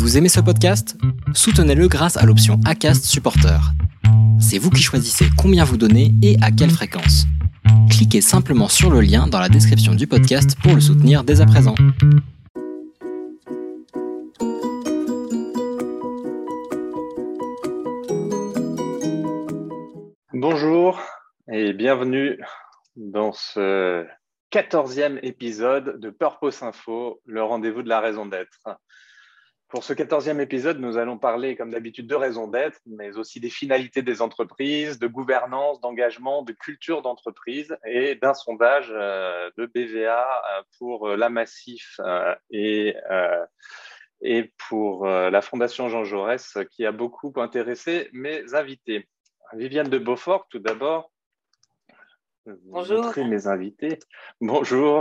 Vous aimez ce podcast? Soutenez-le grâce à l'option ACAST Supporter. C'est vous qui choisissez combien vous donnez et à quelle fréquence. Cliquez simplement sur le lien dans la description du podcast pour le soutenir dès à présent. Bonjour et bienvenue dans ce quatorzième épisode de Purpose Info, le rendez-vous de la raison d'être. Pour ce quatorzième épisode, nous allons parler, comme d'habitude, de raison d'être, mais aussi des finalités des entreprises, de gouvernance, d'engagement, de culture d'entreprise et d'un sondage euh, de BVA euh, pour euh, la Massif et, et pour la Fondation Jean Jaurès, qui a beaucoup intéressé mes invités. Viviane de Beaufort, tout d'abord. Bonjour. mes invités. Bonjour,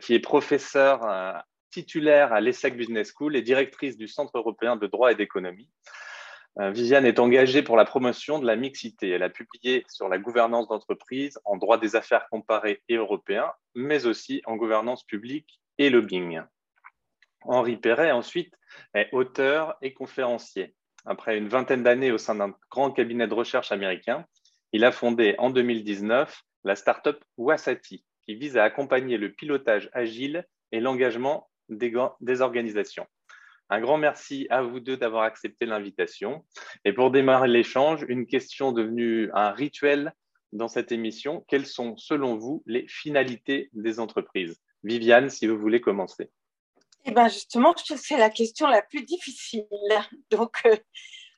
qui est professeur titulaire à l'ESSEC Business School et directrice du Centre européen de droit et d'économie. Euh, Viviane est engagée pour la promotion de la mixité. Elle a publié sur la gouvernance d'entreprise en droit des affaires comparé et européen, mais aussi en gouvernance publique et lobbying. Henri Perret, ensuite, est auteur et conférencier. Après une vingtaine d'années au sein d'un grand cabinet de recherche américain, il a fondé en 2019 la start-up Wasati, qui vise à accompagner le pilotage agile et l'engagement des, organisations. Un grand merci à vous deux d'avoir accepté l'invitation. Et pour démarrer l'échange, une question devenue un rituel dans cette émission. Quelles sont, selon vous, les finalités des entreprises? Viviane, si vous voulez commencer. Eh bien, justement, je trouve que c'est la question la plus difficile. Donc, euh,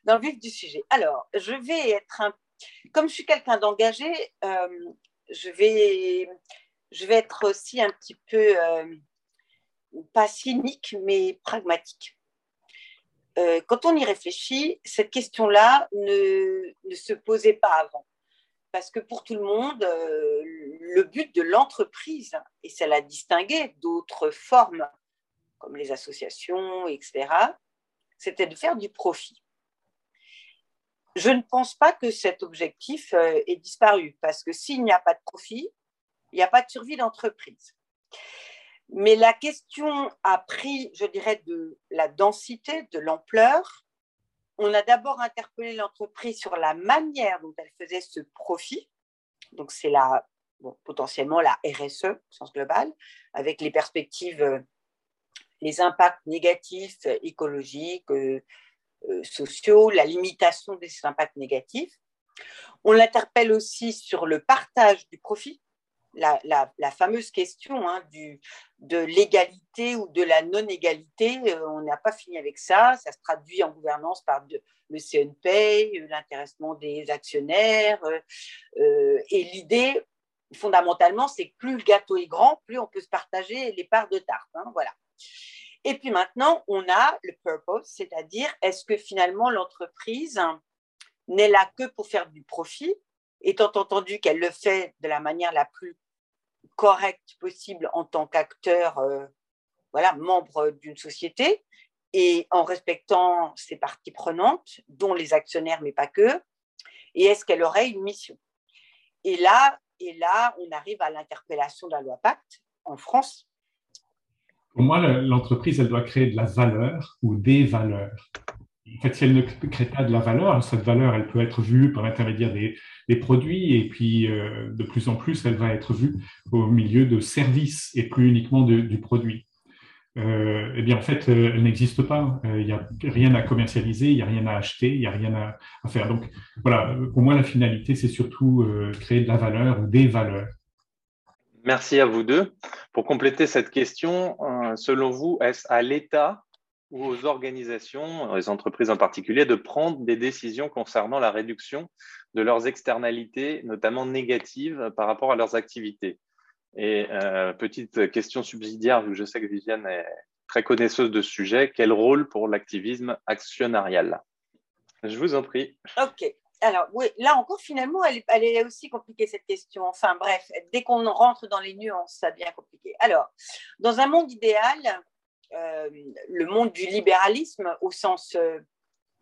dans le vif du sujet. Alors, je vais être un... Comme je suis quelqu'un d'engagé, euh, je, vais... je vais être aussi un petit peu... Euh, pas cynique, mais pragmatique. Euh, quand on y réfléchit, cette question-là ne, ne, se posait pas avant. Parce que pour tout le monde, euh, le but de l'entreprise, et ça l'a distingué d'autres formes, comme les associations, etc., c'était de faire du profit. Je ne pense pas que cet objectif euh, ait disparu, parce que s'il n'y a pas de profit, il n'y a pas de survie d'entreprise. Mais la question a pris, je dirais, de la densité, de l'ampleur. On a d'abord interpellé l'entreprise sur la manière dont elle faisait ce profit. Donc, c'est la, potentiellement la RSE au sens global, avec les perspectives, euh, les impacts négatifs écologiques, euh, euh, sociaux, la limitation de ces impacts négatifs. On l'interpelle aussi sur le partage du profit la, fameuse question hein, du, de l'égalité ou de la non-égalité, euh, on n'a pas fini avec ça. Ça se traduit en gouvernance par le CNP, euh, l'intéressement des actionnaires. Euh, et l'idée, fondamentalement, c'est que plus le gâteau est grand, plus on peut se partager les parts de tarte. Hein, voilà. Et puis maintenant, on a le purpose, c'est-à-dire est-ce que finalement l'entreprise n'est là que pour faire du profit, étant entendu qu'elle le fait de la manière la plus correct possible en tant qu'acteur, euh, voilà, membre d'une société, et en respectant ses parties prenantes, dont les actionnaires, mais pas que, et est-ce qu'elle aurait une mission? Et là, et là, on arrive à l'interpellation de la loi Pacte en France. Pour moi, l'entreprise, elle doit créer de la valeur ou des valeurs. En fait, si elle ne crée pas de la valeur, cette valeur, elle peut être vue par l'intermédiaire des, produits et puis euh, de plus en plus, elle va être vue au milieu de services et plus uniquement du produit. Euh, eh bien, en fait, euh, elle n'existe pas. Il n'y a rien à commercialiser, il n'y a rien à acheter, il n'y a rien à, faire. Donc, voilà, pour moi, la finalité, c'est surtout créer de la valeur ou des valeurs. Merci à vous deux. Pour compléter cette question, selon vous, est-ce à l'État ou aux organisations, aux entreprises en particulier, de prendre des décisions concernant la réduction de leurs externalités, notamment négatives par rapport à leurs activités. Et euh, petite question subsidiaire, vu que je sais que Viviane est très connaisseuse de ce sujet, quel rôle pour l'activisme actionnarial? Je vous en prie. Ok. Alors, oui, là encore, finalement, elle, elle, est aussi compliquée, cette question. Enfin, bref, dès qu'on rentre dans les nuances, ça devient compliqué. Alors, dans un monde idéal, euh, le monde du libéralisme au sens, euh,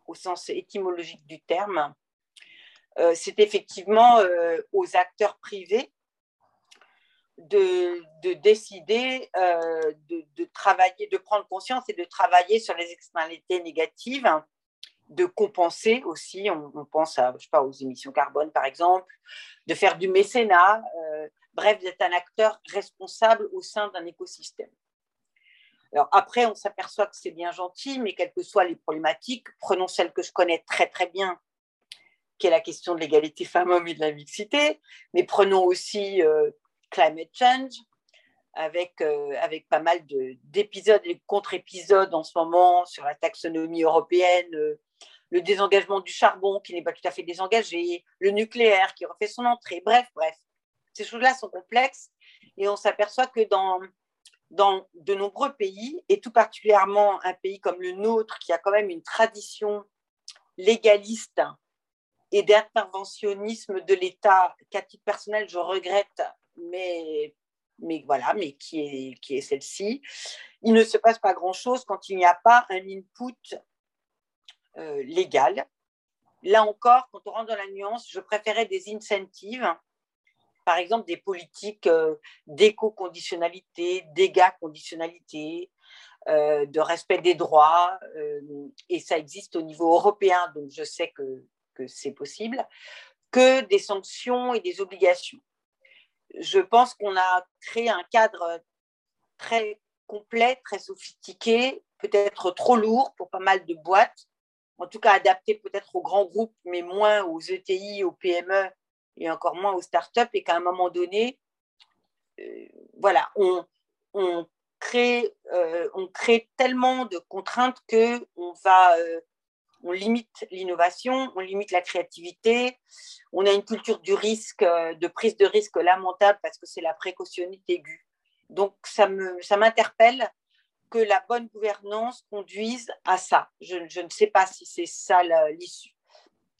au sens étymologique du terme, c'est effectivement aux acteurs privés de, de décider euh, de, travailler, de prendre conscience et de travailler sur les externalités négatives, de compenser aussi, on, pense à, je sais pas, aux émissions carbone par exemple, de faire du mécénat, euh, bref, d'être un acteur responsable au sein d'un écosystème. Alors après, on s'aperçoit que c'est bien gentil, mais quelles que soient les problématiques, prenons celle que je connais très très bien, qui est la question de l'égalité femmes-hommes et de la mixité, mais prenons aussi euh, climate change, avec, euh, avec pas mal d'épisodes et contre-épisodes en ce moment sur la taxonomie européenne, euh, le désengagement du charbon qui n'est pas tout à fait désengagé, le nucléaire qui refait son entrée, bref, bref. Ces choses-là sont complexes et on s'aperçoit que dans, dans de nombreux pays, et tout particulièrement un pays comme le nôtre qui a quand même une tradition légaliste et d'interventionnisme de l'État qu'à titre personnel je regrette mais, mais voilà, mais qui est, qui est celle-ci. Il ne se passe pas grand-chose quand il n'y a pas un input euh, légal. Là encore, quand on rentre dans la nuance, je préférais des incentives, par exemple des politiques euh, d'éco-conditionnalité, dégâts-conditionnalité, euh, de respect des droits, et ça existe au niveau européen, donc je sais que, que c'est possible, que des sanctions et des obligations. Je pense qu'on a créé un cadre très complet, très sophistiqué, peut-être trop lourd pour pas mal de boîtes, en tout cas adapté peut-être aux grands groupes, mais moins aux ETI, aux PME et encore moins aux startups, et qu'à un moment donné, euh, voilà, on, crée, euh, on crée tellement de contraintes que on va euh, on limite l'innovation, on limite la créativité, on a une culture du risque, euh, de prise de risque lamentable parce que c'est la précautionnité aiguë. Donc ça m'interpelle ça que la bonne gouvernance conduise à ça. Je, ne sais pas si c'est ça l'issue.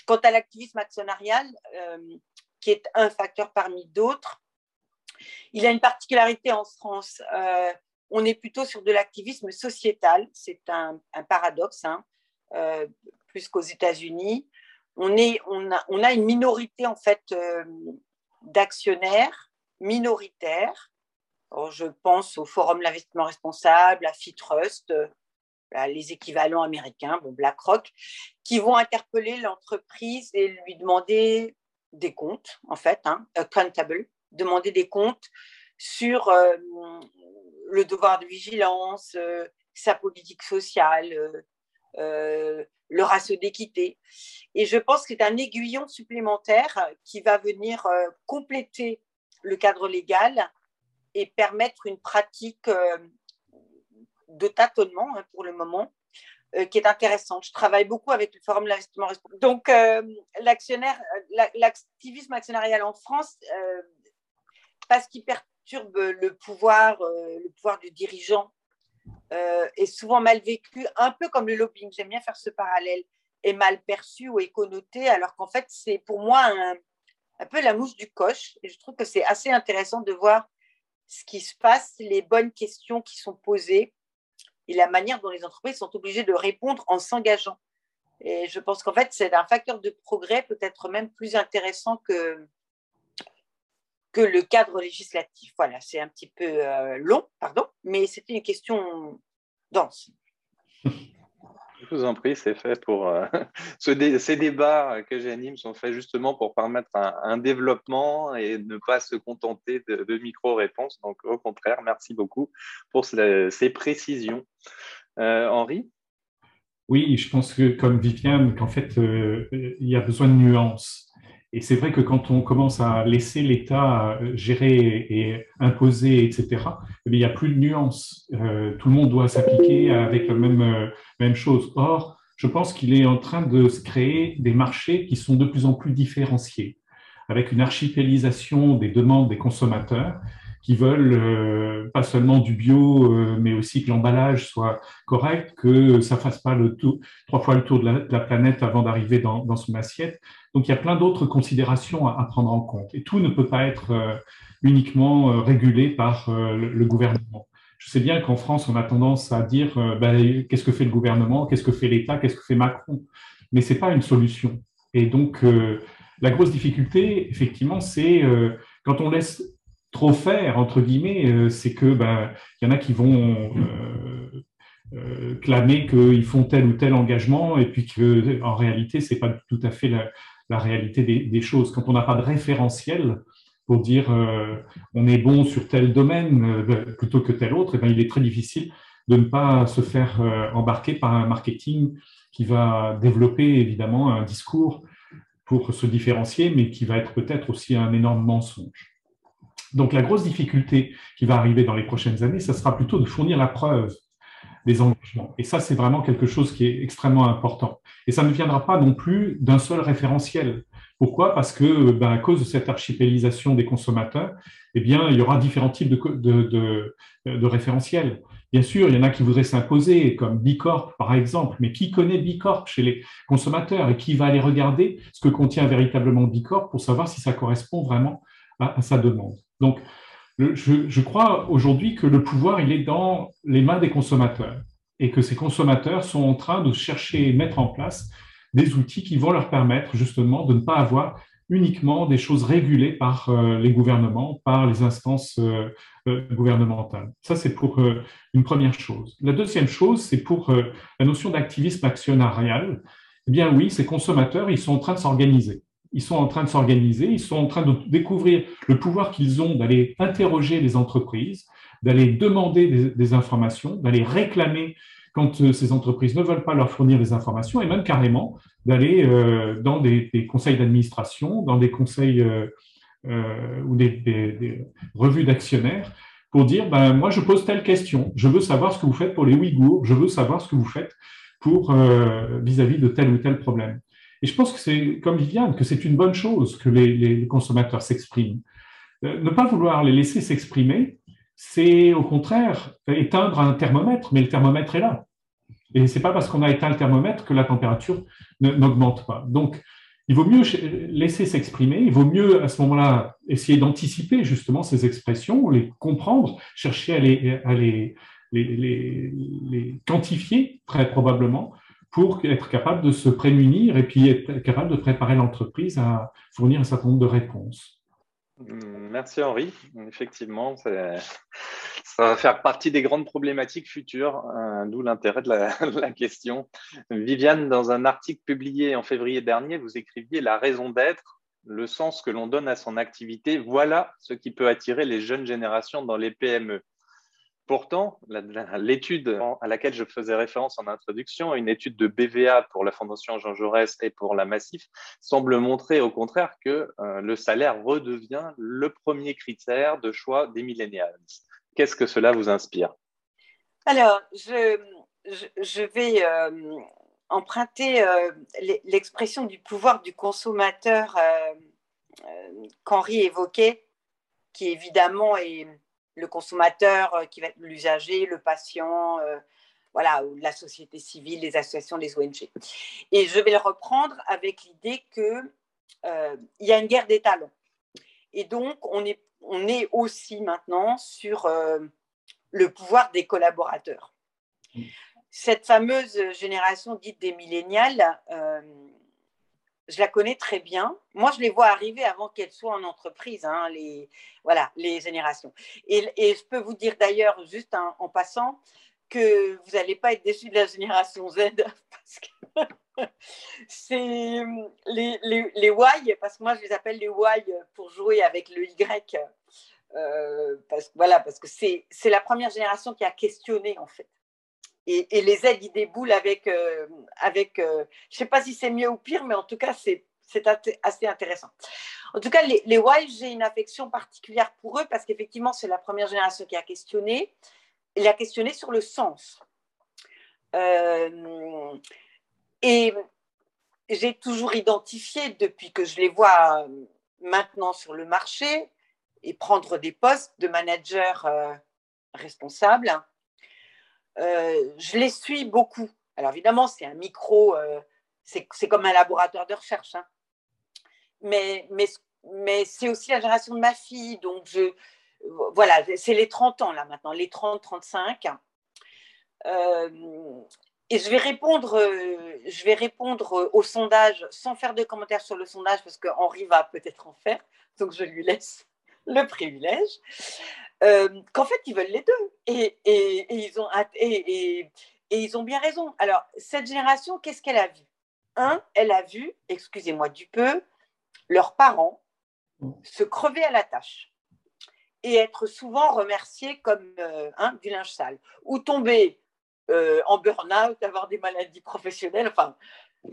Quant à l'activisme actionnarial, euh, qui est un facteur parmi d'autres, il a une particularité en France. Euh, on est plutôt sur de l'activisme sociétal. C'est un, paradoxe. Hein. Euh, plus qu'aux États-Unis. On, a, une minorité en fait euh, d'actionnaires minoritaires. je pense au Forum l'investissement responsable, à Fitrust, euh, les équivalents américains, BlackRock, qui vont interpeller l'entreprise et lui demander des comptes, en fait, hein, accountable, demander des comptes sur le devoir de vigilance, sa politique sociale, le ratio d'équité. Et je pense que c'est un aiguillon supplémentaire qui va venir euh, compléter le cadre légal et permettre une pratique euh, de tâtonnement hein, pour le moment qui est intéressante. Je travaille beaucoup avec le Forum de l'investissement responsable. Donc, l'actionnaire, l'activisme actionnarial en France, parce qu'il perturbe le pouvoir, le pouvoir du dirigeant euh, est souvent mal vécu, un peu comme le lobbying, j'aime bien faire ce parallèle, est mal perçu ou est alors qu'en fait, c'est pour moi un, un, peu la mouche du coche. Et je trouve que c'est assez intéressant de voir ce qui se passe, les bonnes questions qui sont posées et la manière dont les entreprises sont obligées de répondre en s'engageant. Et je pense qu'en fait, c'est un facteur de progrès peut-être même plus intéressant que, que le cadre législatif. Voilà, c'est un petit peu euh, long, pardon, mais c'était une question dense. Je vous en prie, c'est fait pour. Euh, ces débats que j'anime sont faits justement pour permettre un, développement et ne pas se contenter de, micro-réponses. Donc, au contraire, merci beaucoup pour ces précisions. Euh, Henri? Oui, je pense que, comme Viviane, qu'en fait, il y a besoin de nuances. Et c'est vrai que quand on commence à laisser l'État euh, gérer et imposer, etc., eh il n'y a plus de nuances. Euh, tout le monde doit s'appliquer avec la même, euh, même chose. Or, je pense qu'il est en train de se créer des marchés qui sont de plus en plus différenciés, avec une archipélisation des demandes des consommateurs qui veulent euh, pas seulement du bio, euh, mais aussi que l'emballage soit correct, que ça fasse pas le tour, trois fois le tour de la, planète avant d'arriver dans, dans, son assiette. Donc il y a plein d'autres considérations à, prendre en compte. Et tout ne peut pas être euh, uniquement régulé par le, gouvernement. Je sais bien qu'en France, on a tendance à dire ben, qu'est-ce que fait le gouvernement, qu'est-ce que fait l'État, qu'est-ce que fait Macron. Mais c'est pas une solution. Et donc la grosse difficulté, effectivement, c'est quand on laisse trop faire, entre guillemets, c'est que ben, il y en a qui vont clamer qu'ils font tel ou tel engagement et puis que en réalité, c'est pas tout à fait la, réalité des, choses. Quand on n'a pas de référentiel, pour dire on est bon sur tel domaine plutôt que tel autre, et eh ben, il est très difficile de ne pas se faire embarquer par un marketing qui va développer évidemment un discours pour se différencier, mais qui va être peut-être aussi un énorme mensonge. Donc la grosse difficulté qui va arriver dans les prochaines années, ce sera plutôt de fournir la preuve des engagements. Et ça, c'est vraiment quelque chose qui est extrêmement important. Et ça ne viendra pas non plus d'un seul référentiel. Pourquoi? Parce que, ben, à cause de cette archipélisation des consommateurs, eh il y aura différents types de référentiels. Bien sûr, il y en a qui voudraient s'imposer, comme Bicorp par exemple, mais qui connaît Bicorp chez les consommateurs et qui va aller regarder ce que contient véritablement Bicorp pour savoir si ça correspond vraiment à, sa demande? Donc, je, crois aujourd'hui que le pouvoir, il est dans les mains des consommateurs et que ces consommateurs sont en train de chercher et mettre en place des outils qui vont leur permettre justement de ne pas avoir uniquement des choses régulées par euh, les gouvernements, par les instances euh, euh, gouvernementales. Ça, c'est pour une première chose. La deuxième chose, c'est pour la notion d'activisme actionnarial. Eh bien oui, ces consommateurs, ils sont en train de s'organiser. Ils sont en train de s'organiser, ils sont en train de découvrir le pouvoir qu'ils ont d'aller interroger les entreprises, d'aller demander des, informations, d'aller réclamer quand euh, ces entreprises ne veulent pas leur fournir des informations et même carrément d'aller euh, dans des, conseils d'administration, dans des conseils euh, ou des, revues d'actionnaires pour dire ben, moi je pose telle question, je veux savoir ce que vous faites pour les Ouïghours, je veux savoir ce que vous faites pour vis-à-vis de tel ou tel problème. Et je pense que c'est comme Viviane que c'est une bonne chose que les, consommateurs s'expriment. ne pas vouloir les laisser s'exprimer, c'est au contraire éteindre un thermomètre, mais le thermomètre est là. Et ce n'est pas parce qu'on a éteint le thermomètre que la température n'augmente pas. Donc, il vaut mieux laisser s'exprimer, il vaut mieux à ce moment-là essayer d'anticiper justement ces expressions, les comprendre, chercher à les, quantifier très probablement pour être capable de se prémunir et puis être capable de préparer l'entreprise à fournir un certain nombre de réponses. Merci Henri. Effectivement, ça va faire partie des grandes problématiques futures, euh, d'où l'intérêt de la, question. Viviane, dans un article publié en février dernier, vous écriviez La raison d'être, le sens que l'on donne à son activité, voilà ce qui peut attirer les jeunes générations dans les PME. Pourtant, l'étude à laquelle je faisais référence en introduction, une étude de BVA pour la Fondation Jean Jaurès et pour la Massif, semble montrer au contraire que euh, le salaire redevient le premier critère de choix des millénials. Qu'est-ce que cela vous inspire? Alors, je, vais euh, emprunter euh, l'expression du pouvoir du consommateur qu'Henri évoquait, qui évidemment est le consommateur euh, qui va être l'usager, le patient, euh, voilà, ou la société civile, les associations, les ONG. Et je vais le reprendre avec l'idée qu'il euh, y a une guerre des talents. Et donc, on est, on est aussi maintenant sur le pouvoir des collaborateurs. Cette fameuse génération dite des millénials, je la connais très bien. Moi, je les vois arriver avant qu'elles soient en entreprise, hein, les, voilà, les générations. Et, je peux vous dire d'ailleurs, juste en passant, que vous n'allez pas être déçus de la génération Z, parce que c'est les, Y, parce que moi, je les appelle les Y pour jouer avec le Y. Euh, parce, voilà, parce que c'est la première génération qui a questionné, en fait et, les aides, ils déboulent avec, euh, avec euh, je ne sais pas si c'est mieux ou pire, mais en tout cas, c'est assez intéressant. En tout cas, les, les j'ai une affection particulière pour eux parce qu'effectivement, c'est la première génération qui a questionné. Il a questionné sur le sens. Euh, et j'ai toujours identifié, depuis que je les vois maintenant sur le marché et prendre des postes de manager responsable, je les suis beaucoup. Alors évidemment, c'est un micro, euh, c'est comme un laboratoire de recherche. Hein. Mais, c'est aussi la génération de ma fille. Donc, voilà, c'est les 30 ans là maintenant, les 30-35. Euh, et je vais répondre, je vais répondre au sondage sans faire de commentaires sur le sondage parce qu'Henri va peut-être en faire, donc je lui laisse le privilège, euh, qu'en fait, ils veulent les deux. Et, ils ont, et, ils ont bien raison. Alors, cette génération, qu'est-ce qu'elle a vu? Un, elle a vu, excusez-moi du peu, leurs parents se crever à la tâche et être souvent remerciés comme euh, hein, du linge sale ou tomber euh, en burn-out, avoir des maladies professionnelles. Enfin,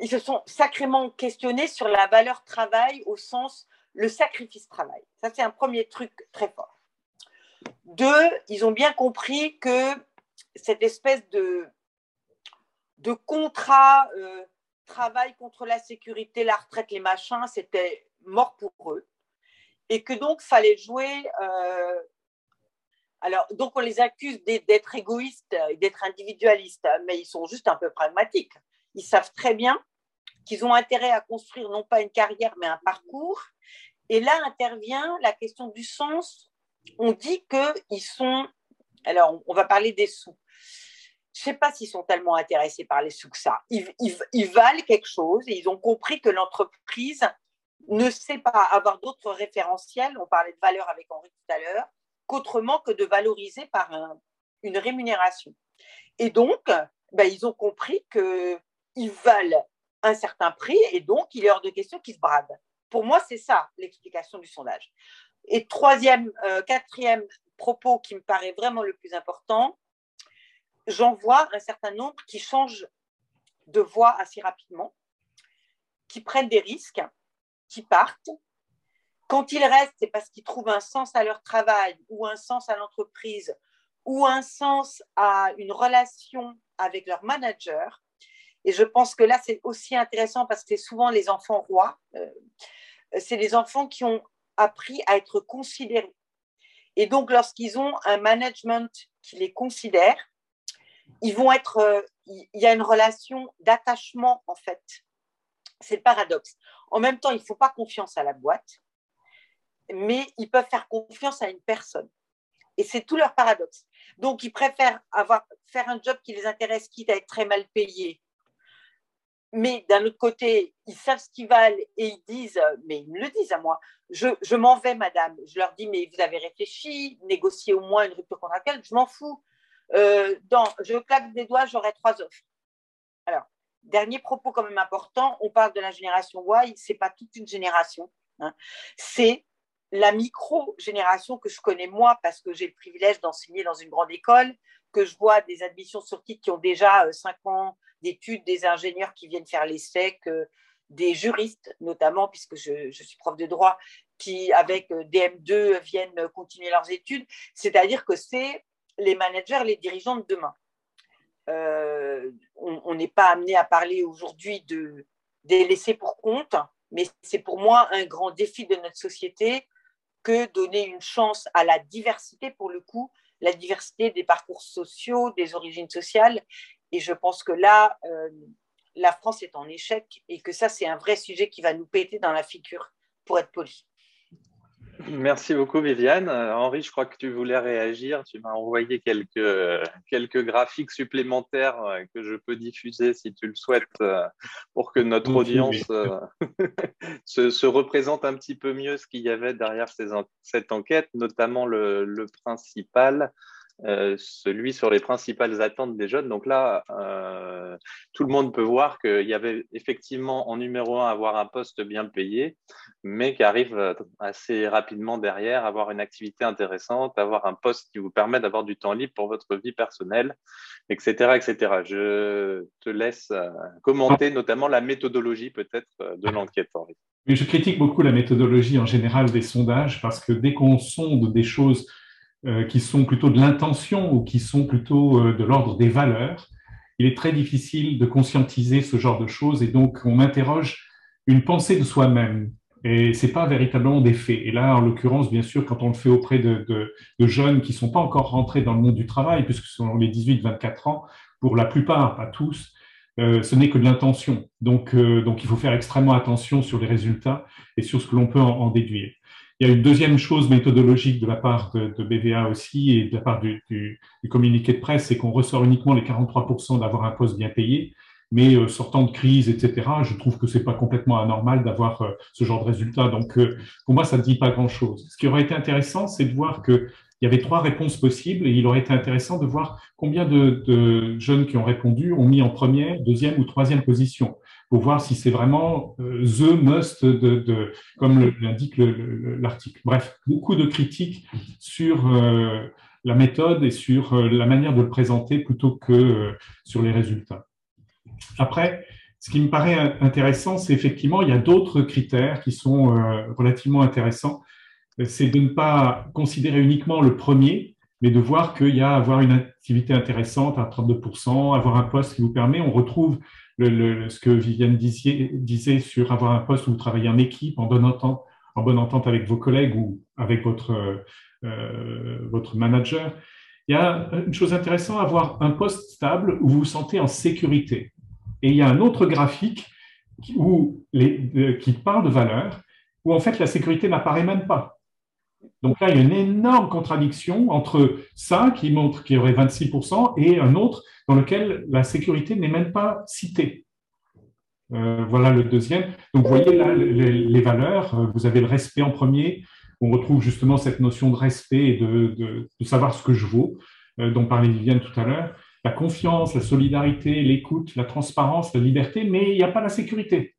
ils se sont sacrément questionnés sur la valeur travail au sens le sacrifice travail. Ça, c'est un premier truc très fort. Deux, ils ont bien compris que cette espèce de, de contrat euh, travail contre la sécurité, la retraite, les machins, c'était mort pour eux. Et que donc, fallait jouer. Euh, alors, donc, on les accuse d'être égoïstes et d'être individualistes, mais ils sont juste un peu pragmatiques. Ils savent très bien qu'ils ont intérêt à construire non pas une carrière, mais un parcours. Et là intervient la question du sens. On dit qu'ils sont. Alors, on va parler des sous. Je ne sais pas s'ils sont tellement intéressés par les sous que ça. Ils, valent quelque chose et ils ont compris que l'entreprise ne sait pas avoir d'autres référentiels. On parlait de valeur avec Henri tout à l'heure, qu'autrement que de valoriser par une rémunération. Et donc, ben, ils ont compris qu'ils valent un certain prix et donc il est hors de question qu'ils se bradent. Pour moi, c'est ça l'explication du sondage. Et troisième, euh, quatrième propos qui me paraît vraiment le plus important, j'en vois un certain nombre qui changent de voie assez rapidement, qui prennent des risques, qui partent. Quand ils restent, c'est parce qu'ils trouvent un sens à leur travail ou un sens à l'entreprise ou un sens à une relation avec leur manager. Et je pense que là, c'est aussi intéressant parce que c'est souvent les enfants rois. Euh, c'est les enfants qui ont appris à être considérés. Et donc, lorsqu'ils ont un management qui les considère, ils vont être. Euh, il y a une relation d'attachement, en fait. C'est le paradoxe. En même temps, il ne faut pas confiance à la boîte, mais ils peuvent faire confiance à une personne. Et c'est tout leur paradoxe. Donc, ils préfèrent avoir, faire un job qui les intéresse, quitte à être très mal payé, mais d'un autre côté, ils savent ce qu'ils valent et ils disent, mais ils me le disent à moi, je, je m'en vais, madame. Je leur dis, mais vous avez réfléchi, négocier au moins une rupture contractuelle, je m'en fous. Euh, dans, je claque des doigts, j'aurai trois offres. Alors, dernier propos quand même important, on parle de la génération Y, c'est pas toute une génération, hein. c'est la micro-génération que je connais moi parce que j'ai le privilège d'enseigner dans une grande école, que je vois des admissions sorties qui ont déjà 5 euh, ans d'études, des ingénieurs qui viennent faire l'ESSEC, des juristes notamment, puisque je, suis prof de droit, qui avec euh, DM2 viennent continuer leurs études. C'est-à-dire que c'est les managers, les dirigeants de demain. Euh, on n'est pas amené à parler aujourd'hui de, des laissés pour compte, mais c'est pour moi un grand défi de notre société que donner une chance à la diversité, pour le coup, la diversité des parcours sociaux, des origines sociales. Et je pense que là, euh, la France est en échec et que ça, c'est un vrai sujet qui va nous péter dans la figure, pour être poli. Merci beaucoup, Viviane. Euh, Henri, je crois que tu voulais réagir. Tu m'as envoyé quelques, quelques graphiques supplémentaires euh, que je peux diffuser si tu le souhaites pour que notre audience se, se, représente un petit peu mieux ce qu'il y avait derrière ces, cette enquête, notamment le, le principal. Euh, celui sur les principales attentes des jeunes. Donc là, euh, tout le monde peut voir qu'il y avait effectivement en numéro un avoir un poste bien payé, mais qui arrive euh, assez rapidement derrière, avoir une activité intéressante, avoir un poste qui vous permet d'avoir du temps libre pour votre vie personnelle, etc., etc. Je te laisse commenter notamment la méthodologie peut-être de l'enquête, Henri. je critique beaucoup la méthodologie en général des sondages parce que dès qu'on sonde des choses qui sont plutôt de l'intention ou qui sont plutôt euh, de l'ordre des valeurs, il est très difficile de conscientiser ce genre de choses et donc on interroge une pensée de soi-même et c'est pas véritablement des faits. Et là, en l'occurrence, bien sûr, quand on le fait auprès de, jeunes qui sont pas encore rentrés dans le monde du travail, puisque ce sont les 18-24 ans, pour la plupart, pas tous, euh, ce n'est que de l'intention. Donc, euh, donc, il faut faire extrêmement attention sur les résultats et sur ce que l'on peut en déduire. Il y a une deuxième chose méthodologique de la part de, BVA aussi et de la part du, communiqué de presse, c'est qu'on ressort uniquement les 43% d'avoir un poste bien payé. mais euh, sortant de crise, etc., je trouve que c'est pas complètement anormal d'avoir euh, ce genre de résultat. Donc, euh, pour moi, ça ne dit pas grand-chose. Ce qui aurait été intéressant, c'est de voir qu'il y avait trois réponses possibles et il aurait été intéressant de voir combien de, jeunes qui ont répondu ont mis en première, deuxième ou troisième position pour voir si c'est vraiment the must, de, comme l'indique l'article. Bref, beaucoup de critiques sur la méthode et sur la manière de le présenter plutôt que sur les résultats. Après, ce qui me paraît intéressant, c'est effectivement, il y a d'autres critères qui sont euh, relativement intéressants. C'est de ne pas considérer uniquement le premier, mais de voir qu'il y a avoir une activité intéressante à 32%, avoir un poste qui vous permet, on retrouve ce que Viviane disait, sur avoir un poste où vous travaillez en équipe, en bonne entente, en bonne entente avec vos collègues ou avec votre, euh, votre manager. Il y a une chose intéressante, avoir un poste stable où vous vous sentez en sécurité. Et il y a un autre graphique où les, qui parle de valeur, où en fait la sécurité n'apparaît même pas. Donc là, il y a une énorme contradiction entre ça, qui montre qu'il y aurait 26%, et un autre dans lequel la sécurité n'est même pas citée. Euh, voilà le deuxième. Donc vous voyez là les, valeurs, vous avez le respect en premier, on retrouve justement cette notion de respect et de, de, savoir ce que je vaux, euh, dont parlait Viviane tout à l'heure la confiance, la solidarité, l'écoute, la transparence, la liberté, mais il n'y a pas la sécurité.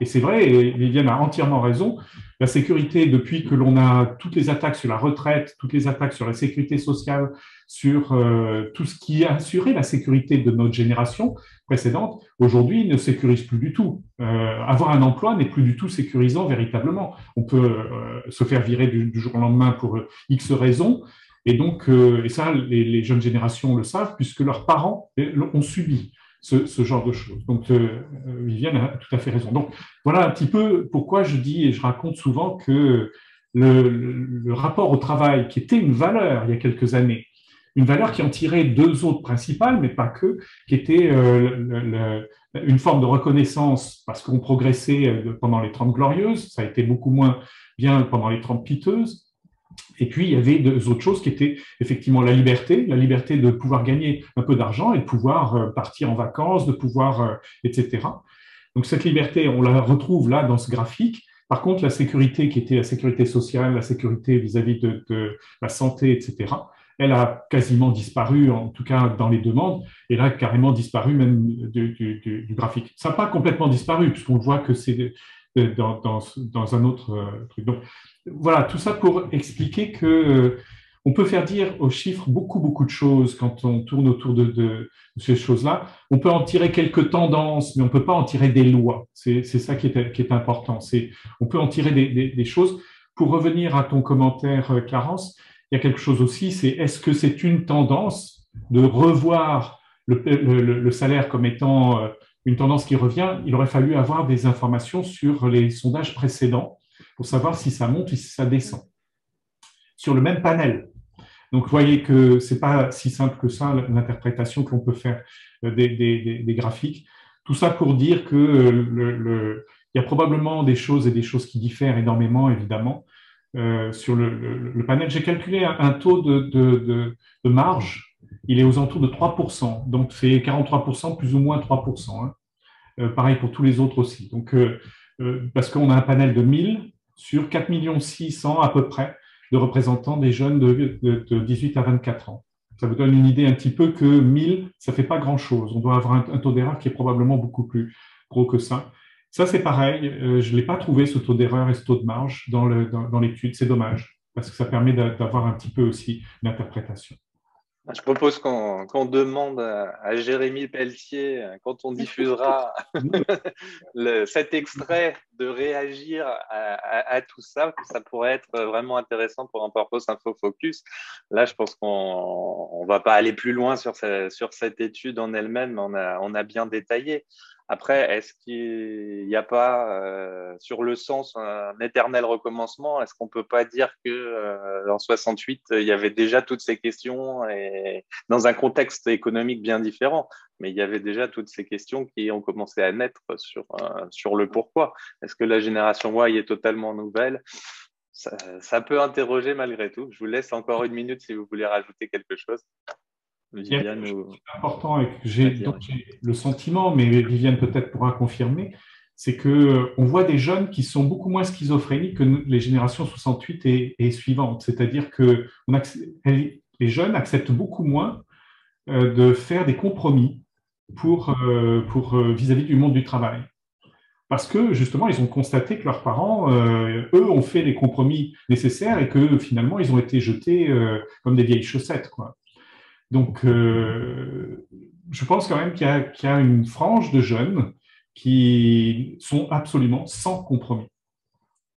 Et c'est vrai, et Viviane a entièrement raison, la sécurité, depuis que l'on a toutes les attaques sur la retraite, toutes les attaques sur la sécurité sociale, sur euh, tout ce qui a assuré la sécurité de notre génération précédente, aujourd'hui ne sécurise plus du tout. Euh, avoir un emploi n'est plus du tout sécurisant véritablement. On peut euh, se faire virer du, jour au lendemain pour X raisons, et donc, et ça, les, jeunes générations le savent, puisque leurs parents ont subi ce, genre de choses. Donc, euh, Viviane a tout à fait raison. Donc, voilà un petit peu pourquoi je dis et je raconte souvent que le, rapport au travail, qui était une valeur il y a quelques années, une valeur qui en tirait deux autres principales, mais pas que, qui était euh, une forme de reconnaissance parce qu'on progressait pendant les Trente Glorieuses, ça a été beaucoup moins bien pendant les Trente Piteuses, et puis, il y avait deux autres choses qui étaient effectivement la liberté, la liberté de pouvoir gagner un peu d'argent et de pouvoir euh, partir en vacances, de pouvoir, euh, etc. Donc, cette liberté, on la retrouve là dans ce graphique. Par contre, la sécurité qui était la sécurité sociale, la sécurité vis-à-vis de, la santé, etc., elle a quasiment disparu, en tout cas dans les demandes, et là, carrément disparu même du, graphique. Ça n'a pas complètement disparu, puisqu'on voit que c'est dans, un autre euh, truc. Donc, voilà, tout ça pour expliquer que euh, on peut faire dire aux chiffres beaucoup, beaucoup de choses quand on tourne autour de, ces choses-là. On peut en tirer quelques tendances, mais on ne peut pas en tirer des lois. C'est ça qui est, qui est important. On peut en tirer des, choses. Pour revenir à ton commentaire, euh, Clarence, il y a quelque chose aussi, c'est est-ce que c'est une tendance de revoir le, salaire comme étant une tendance qui revient Il aurait fallu avoir des informations sur les sondages précédents pour savoir si ça monte ou si ça descend sur le même panel. Donc, vous voyez que ce n'est pas si simple que ça, l'interprétation que l'on peut faire euh, des, graphiques. Tout ça pour dire que le, il y a probablement des choses et des choses qui diffèrent énormément, évidemment, euh, sur le, panel. J'ai calculé un, taux de, marge. Il est aux alentours de 3%. Donc, c'est 43%, plus ou moins 3%. Hein. Euh, pareil pour tous les autres aussi. Donc, parce qu'on a un panel de 1000 sur 4 600 à peu près de représentants des jeunes de, 18 à 24 ans. Ça vous donne une idée un petit peu que 1000, ça ne fait pas grand-chose. On doit avoir un, taux d'erreur qui est probablement beaucoup plus gros que ça. Ça, c'est pareil. Euh, je ne l'ai pas trouvé, ce taux d'erreur et ce taux de marge dans l'étude. C'est dommage, parce que ça permet d'avoir un petit peu aussi l'interprétation. Je propose qu'on demande à, Jérémy Pelletier, euh, quand on diffusera cet extrait, de réagir à, tout ça, ça pourrait être vraiment intéressant pour un Purpose Info Focus. Là, je pense qu'on ne va pas aller plus loin sur, cette étude en elle-même, on on a bien détaillé. Après, est-ce qu'il n'y a pas euh, sur le sens un éternel recommencement? Est-ce qu'on ne peut pas dire que euh, en 68 il y avait déjà toutes ces questions et dans un contexte économique bien différent, mais il y avait déjà toutes ces questions qui ont commencé à naître sur euh, sur le pourquoi Est-ce que la génération Y est totalement nouvelle? Ça peut interroger malgré tout. Je vous laisse encore une minute si vous voulez rajouter quelque chose. Viviane C'est important et que j'ai le sentiment, mais Viviane peut-être pourra confirmer, c'est que on voit des jeunes qui sont beaucoup moins schizophréniques que les générations 68 et, et suivantes. C'est-à-dire que les jeunes acceptent beaucoup moins euh, de faire des compromis pour, euh, pour euh, vis-à-vis du monde du travail. Parce que justement, ils ont constaté que leurs parents, eux, ont fait les compromis nécessaires et que finalement, ils ont été jetés comme des vieilles chaussettes. Quoi. Donc, je pense quand même qu'il y, a une frange de jeunes qui sont absolument sans compromis.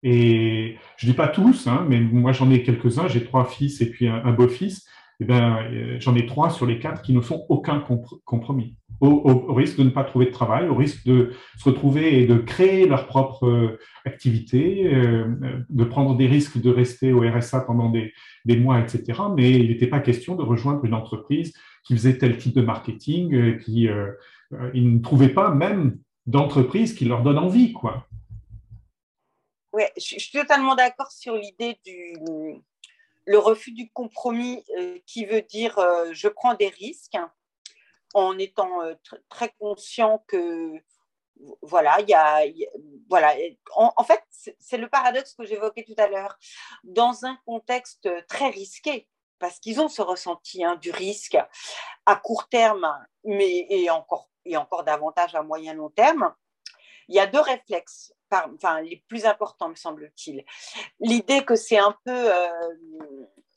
Et je dis pas tous, hein, mais moi j'en ai quelques-uns, j'ai trois fils et puis un, beau-fils. Eh ben, euh, j'en ai trois sur les quatre qui ne font aucun compromis, au, risque de ne pas trouver de travail, au risque de se retrouver et de créer leur propre euh, activité, euh, de prendre des risques de rester au RSA pendant des, mois, etc. Mais il n'était pas question de rejoindre une entreprise qui faisait tel type de marketing, qui ils ne trouvaient pas même d'entreprise qui leur donne envie, quoi. Oui, je, suis totalement d'accord sur l'idée du le refus du compromis euh, qui veut dire euh, je prends des risques en étant euh, très conscient que voilà, il y a, voilà. En, fait, c'est le paradoxe que j'évoquais tout à l'heure. Dans un contexte très risqué, parce qu'ils ont ce ressenti hein, du risque à court terme, mais et encore et encore davantage à moyen long terme, il y a deux réflexes, enfin les plus importants me semble-t-il. L'idée que c'est un peu euh,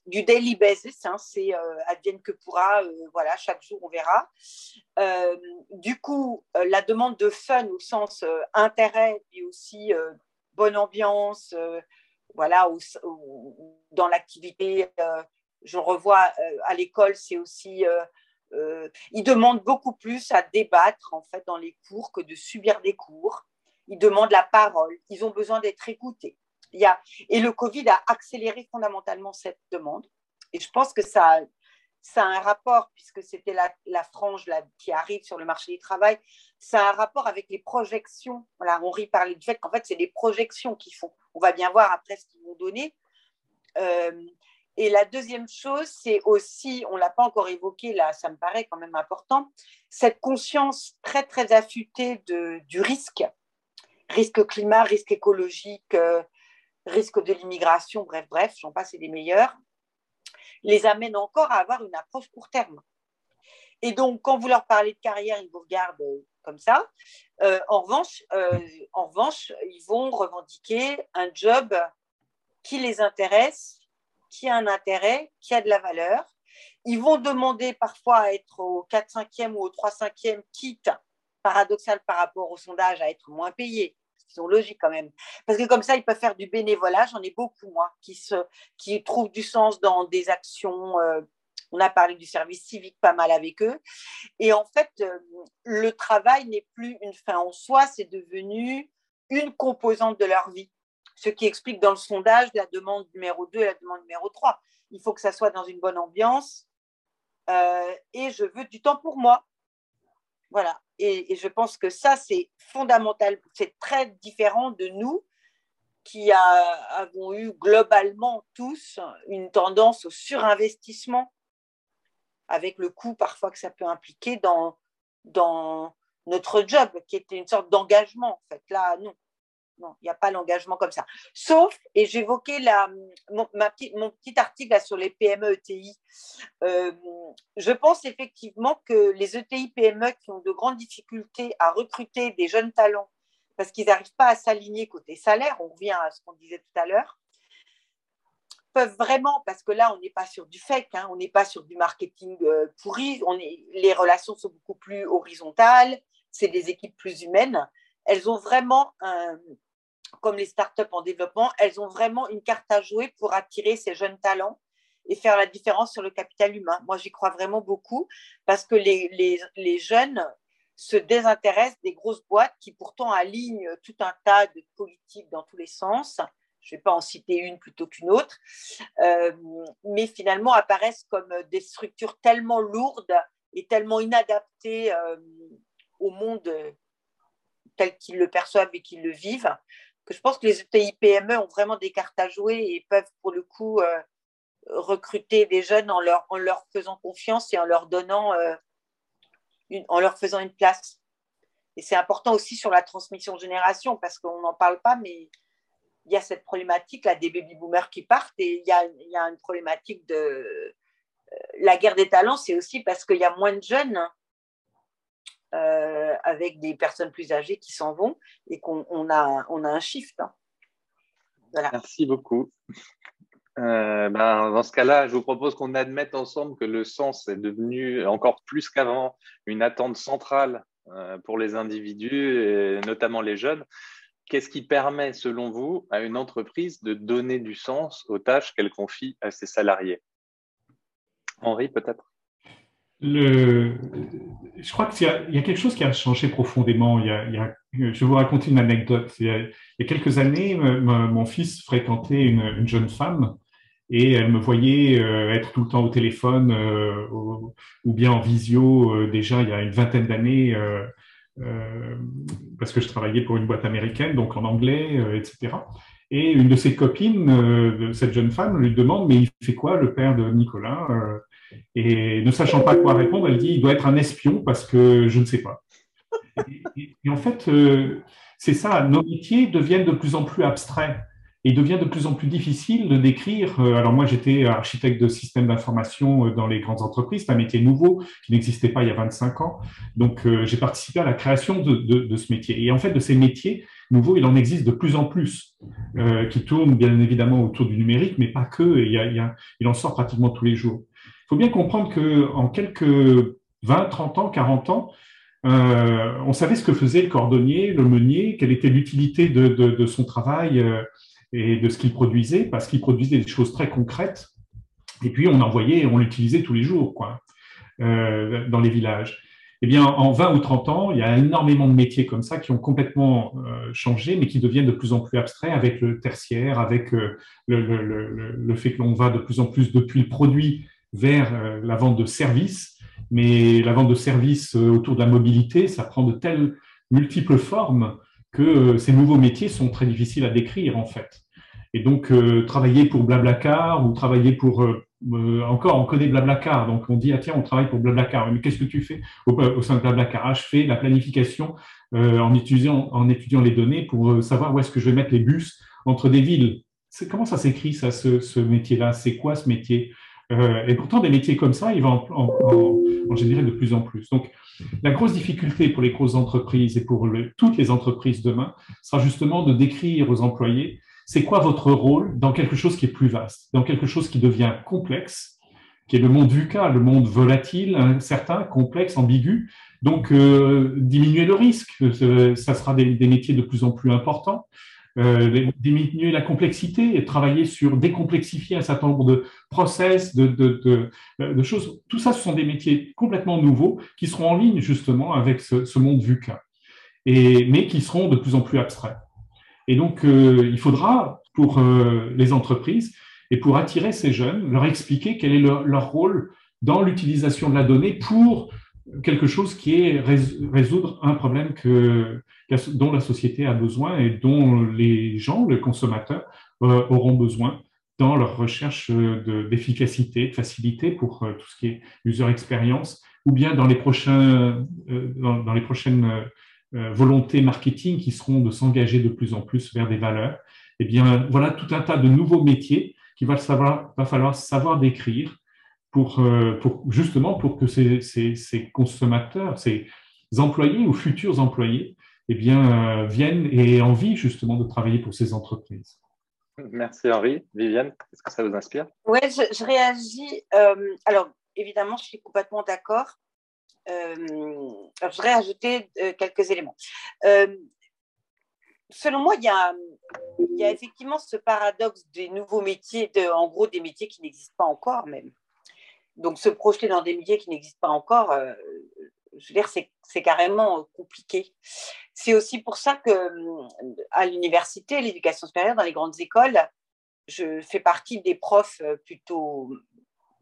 du daily basis, hein, c'est euh, advienne que pourra, euh, voilà, chaque jour on verra. du coup, la demande de fun au sens intérêt et aussi bonne ambiance, voilà, dans l'activité. je revois à l'école, c'est aussi euh, ils demandent beaucoup plus à débattre en fait dans les cours que de subir des cours. Ils demandent la parole. Ils ont besoin d'être écoutés. Il y a... Et le Covid a accéléré fondamentalement cette demande. Et je pense que ça, a un rapport, puisque c'était la, frange qui arrive sur le marché du travail, ça a un rapport avec les projections. Voilà, Henri parlait du fait qu'en fait, c'est les projections qu'ils font. On va bien voir après ce qu'ils vont donner. Euh, et la deuxième chose, c'est aussi, on ne l'a pas encore évoqué, là, ça me paraît quand même important, cette conscience très, très affûtée de, du risque, risque climat, risque écologique, euh, risque de l'immigration, bref, bref, j'en passe et des meilleurs, les amène encore à avoir une approche court terme. Et donc, quand vous leur parlez de carrière, ils vous regardent euh, comme ça. Euh, en, revanche, en revanche, ils vont revendiquer un job qui les intéresse qui a un intérêt, qui a de la valeur. Ils vont demander parfois à être au 4-5e ou au 3-5e, quitte, paradoxal par rapport au sondage, à être moins payés. Sont logiques quand même. Parce que comme ça, ils peuvent faire du bénévolat. J'en ai beaucoup, moi, qui, se, qui trouvent du sens dans des actions. Euh, on a parlé du service civique pas mal avec eux. Et en fait, euh, le travail n'est plus une fin en soi, c'est devenu une composante de leur vie ce qui explique dans le sondage la demande numéro 2 et la demande numéro 3. Il faut que ça soit dans une bonne ambiance euh, et je veux du temps pour moi. Voilà. Et, je pense que ça, c'est fondamental. C'est très différent de nous qui avons eu globalement tous une tendance au surinvestissement avec le coût parfois que ça peut impliquer dans, notre job, qui était une sorte d'engagement. En fait, là, non non, il n'y a pas l'engagement comme ça. Sauf, et j'évoquais mon, mon petit article sur les PME ETI, euh, je pense effectivement que les ETI PME qui ont de grandes difficultés à recruter des jeunes talents parce qu'ils n'arrivent pas à s'aligner côté salaire, on revient à ce qu'on disait tout à l'heure, peuvent vraiment, parce que là, on n'est pas sur du fake, hein, on n'est pas sur du marketing euh, pourri, on est, les relations sont beaucoup plus horizontales, c'est des équipes plus humaines. Elles ont vraiment un, comme les startups en développement, elles ont vraiment une carte à jouer pour attirer ces jeunes talents et faire la différence sur le capital humain. Moi, j'y crois vraiment beaucoup parce que les, les, les, jeunes se désintéressent des grosses boîtes qui pourtant alignent tout un tas de politiques dans tous les sens. Je ne vais pas en citer une plutôt qu'une autre, euh, mais finalement apparaissent comme des structures tellement lourdes et tellement inadaptées euh, au monde tel qu'ils le perçoivent et qu'ils le vivent, je pense que les ETI PME ont vraiment des cartes à jouer et peuvent pour le coup euh, recruter des jeunes en leur, faisant confiance et en leur donnant, une, en leur faisant une place. Et c'est important aussi sur la transmission de génération parce qu'on n'en parle pas, mais il y a cette problématique là des baby boomers qui partent et il y a, il y a une problématique de la guerre des talents, c'est aussi parce qu'il y a moins de jeunes euh, avec des personnes plus âgées qui s'en vont et qu'on a, on a un shift. Hein. Merci beaucoup. Euh, ben, dans ce cas-là, je vous propose qu'on admette ensemble que le sens est devenu encore plus qu'avant une attente centrale euh, pour les individus, notamment les jeunes. Qu'est-ce qui permet, selon vous, à une entreprise de donner du sens aux tâches qu'elle confie à ses salariés? Henri, peut-être? Le, je crois qu'il y, a quelque chose qui a changé profondément. Je vais vous raconter une anecdote. Il y a, quelques années, mon fils fréquentait une, une, jeune femme et elle me voyait euh, être tout le temps au téléphone euh, ou, bien en visio euh, déjà il y a une vingtaine d'années parce que je travaillais pour une boîte américaine, donc en anglais, etc. Et une de ses copines, de cette jeune femme, lui demande mais il fait quoi le père de Nicolas et ne sachant pas quoi répondre, elle dit il doit être un espion parce que je ne sais pas. Et, en fait, euh, c'est ça, nos métiers deviennent de plus en plus abstraits et devient de plus en plus difficile de décrire. Euh, alors moi, j'étais architecte de système d'information euh, dans les grandes entreprises, c'est un métier nouveau qui n'existait pas il y a 25 ans. Donc euh, j'ai participé à la création de, ce métier. Et en fait, de ces métiers nouveaux, il en existe de plus en plus, euh, qui tournent bien évidemment autour du numérique, mais pas que. Il, il, il en sort pratiquement tous les jours faut bien comprendre qu'en quelques 20, 30 ans, 40 ans, euh, on savait ce que faisait le cordonnier, le meunier, quelle était l'utilité de, son travail euh, et de ce qu'il produisait, parce qu'il produisait des choses très concrètes. Et puis on envoyait, on l'utilisait tous les jours, quoi, dans les villages. Eh bien, en 20 ou 30 ans, il y a énormément de métiers comme ça qui ont complètement euh, changé, mais qui deviennent de plus en plus abstraits avec le tertiaire, avec euh, le, fait que l'on va de plus en plus depuis le produit vers euh, la vente de services, mais la vente de services autour de la mobilité, ça prend de telles multiples formes que ces nouveaux métiers sont très difficiles à décrire en fait. Et donc, travailler pour Blablacar ou travailler pour... Euh, encore, on connaît Blablacar, donc on dit, ah tiens, on travaille pour Blablacar. Mais qu'est-ce que tu fais au, sein de Blablacar? Ah, Je fais la planification euh, en, étudiant, les données pour savoir où est-ce que je vais mettre les bus entre des villes. Comment ça s'écrit, ça, ce, métier-là? C'est quoi ce métier? Euh, et pourtant, des métiers comme ça, ils vont en, générer de plus en plus. Donc, la grosse difficulté pour les grosses entreprises et pour toutes les entreprises demain sera justement de décrire aux employés c'est quoi votre rôle dans quelque chose qui est plus vaste, dans quelque chose qui devient complexe, qui est le monde VUCA, le monde volatile, incertain, complexe, ambigu. Donc, euh, diminuer le risque, euh, ça sera des, métiers de plus en plus importants euh, diminuer la complexité et travailler sur décomplexifier un certain nombre de process, de, choses. Tout ça, ce sont des métiers complètement nouveaux qui seront en ligne justement avec ce, ce monde VUCA, et, mais qui seront de plus en plus abstraits. Et donc, euh, il faudra pour euh, les entreprises et pour attirer ces jeunes, leur expliquer quel est leur, rôle dans l'utilisation de la donnée pour quelque chose qui est résoudre un problème que, dont la société a besoin et dont les gens, les consommateurs, euh, auront besoin dans leur recherche d'efficacité, de, facilité pour tout ce qui est user experience, ou bien dans les, prochains, dans, les prochaines volontés marketing qui seront de s'engager de plus en plus vers des valeurs. Eh bien, voilà tout un tas de nouveaux métiers qu'il va, savoir, va falloir savoir décrire pour, euh, pour, justement pour que ces, ces, ces, consommateurs, ces employés ou futurs employés, eh bien, euh, viennent et aient envie justement de travailler pour ces entreprises. Merci Henri. Viviane, est-ce que ça vous inspire? Oui, je, je, réagis. Euh, alors, évidemment, je suis complètement d'accord. Euh, je voudrais ajouter euh, quelques éléments. selon moi, il y, a, effectivement ce paradoxe des nouveaux métiers, en gros des métiers qui n'existent pas encore même. Donc, se projeter dans des métiers qui n'existent pas encore, euh, je veux dire, c'est carrément compliqué. C'est aussi pour ça que à l'université, l'éducation supérieure, dans les grandes écoles, je fais partie des profs euh, plutôt.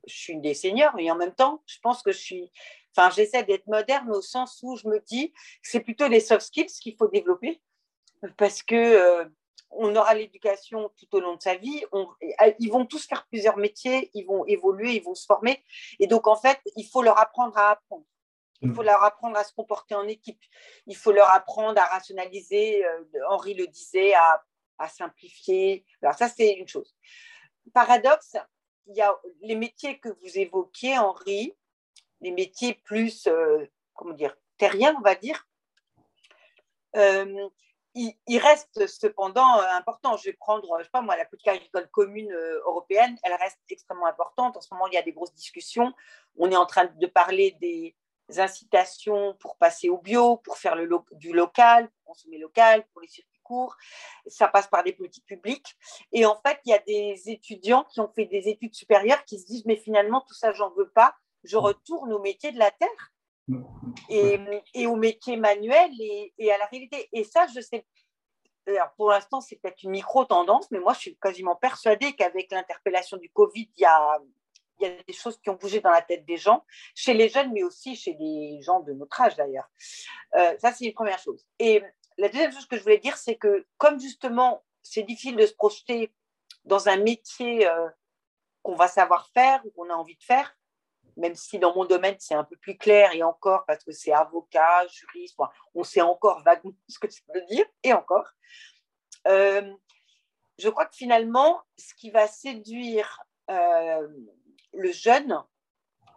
Je suis une des seniors, mais en même temps, je pense que je suis. Enfin, j'essaie d'être moderne au sens où je me dis que c'est plutôt les soft skills qu'il faut développer parce que euh, on aura l'éducation tout au long de sa vie. ils vont tous faire plusieurs métiers, ils vont évoluer, ils vont se former. Et donc, en fait, il faut leur apprendre à apprendre. Il faut mm. leur apprendre à se comporter en équipe. Il faut leur apprendre à rationaliser. Euh, Henri le disait, à, simplifier. Alors, ça, c'est une chose. Paradoxe, il y a les métiers que vous évoquiez, Henri, les métiers plus, euh, comment dire, terriens, on va dire. Euh, il, reste cependant euh, important. Je vais prendre, je sais pas moi, la politique agricole commune européenne, elle reste extrêmement importante. En ce moment, il y a des grosses discussions. On est en train de parler des incitations pour passer au bio, pour faire du local, pour consommer local, pour les circuits courts. Ça passe par des politiques publiques. Et en fait, il y a des étudiants qui ont fait des études supérieures qui se disent, mais finalement, tout ça, j'en veux pas. Je retourne au métier de la terre et, et, au métier manuel et, et, à la réalité. Et ça, je sais. Alors pour l'instant, c'est peut-être une micro-tendance, mais moi, je suis quasiment persuadée qu'avec l'interpellation du Covid, il y a, il y a des choses qui ont bougé dans la tête des gens, chez les jeunes, mais aussi chez les gens de notre âge d'ailleurs. Euh, ça, c'est une première chose. Et la deuxième chose que je voulais dire, c'est que comme justement, c'est difficile de se projeter dans un métier euh, qu'on va savoir faire ou qu'on a envie de faire, même si dans mon domaine, c'est un peu plus clair, et encore, parce que c'est avocat, juriste, on sait encore vaguement ce que ça veut dire, et encore. Euh, je crois que finalement, ce qui va séduire euh, le jeune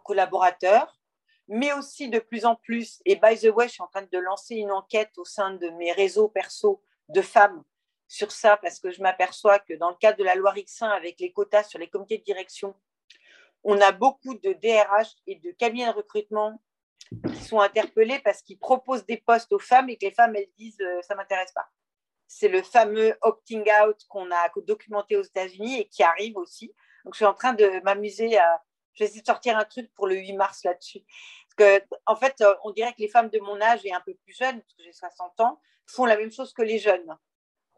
collaborateur, mais aussi de plus en plus, et by the way, je suis en train de lancer une enquête au sein de mes réseaux perso de femmes sur ça, parce que je m'aperçois que dans le cadre de la loi Rixin, avec les quotas sur les comités de direction, on a beaucoup de DRH et de cabinets de recrutement qui sont interpellés parce qu'ils proposent des postes aux femmes et que les femmes, elles disent euh, ça m'intéresse pas. C'est le fameux opting out qu'on a documenté aux États-Unis et qui arrive aussi. Donc, je suis en train de m'amuser à. Je vais essayer de sortir un truc pour le 8 mars là-dessus. Parce que, en fait, euh, on dirait que les femmes de mon âge et un peu plus jeunes, parce que j'ai 60 ans, font la même chose que les jeunes.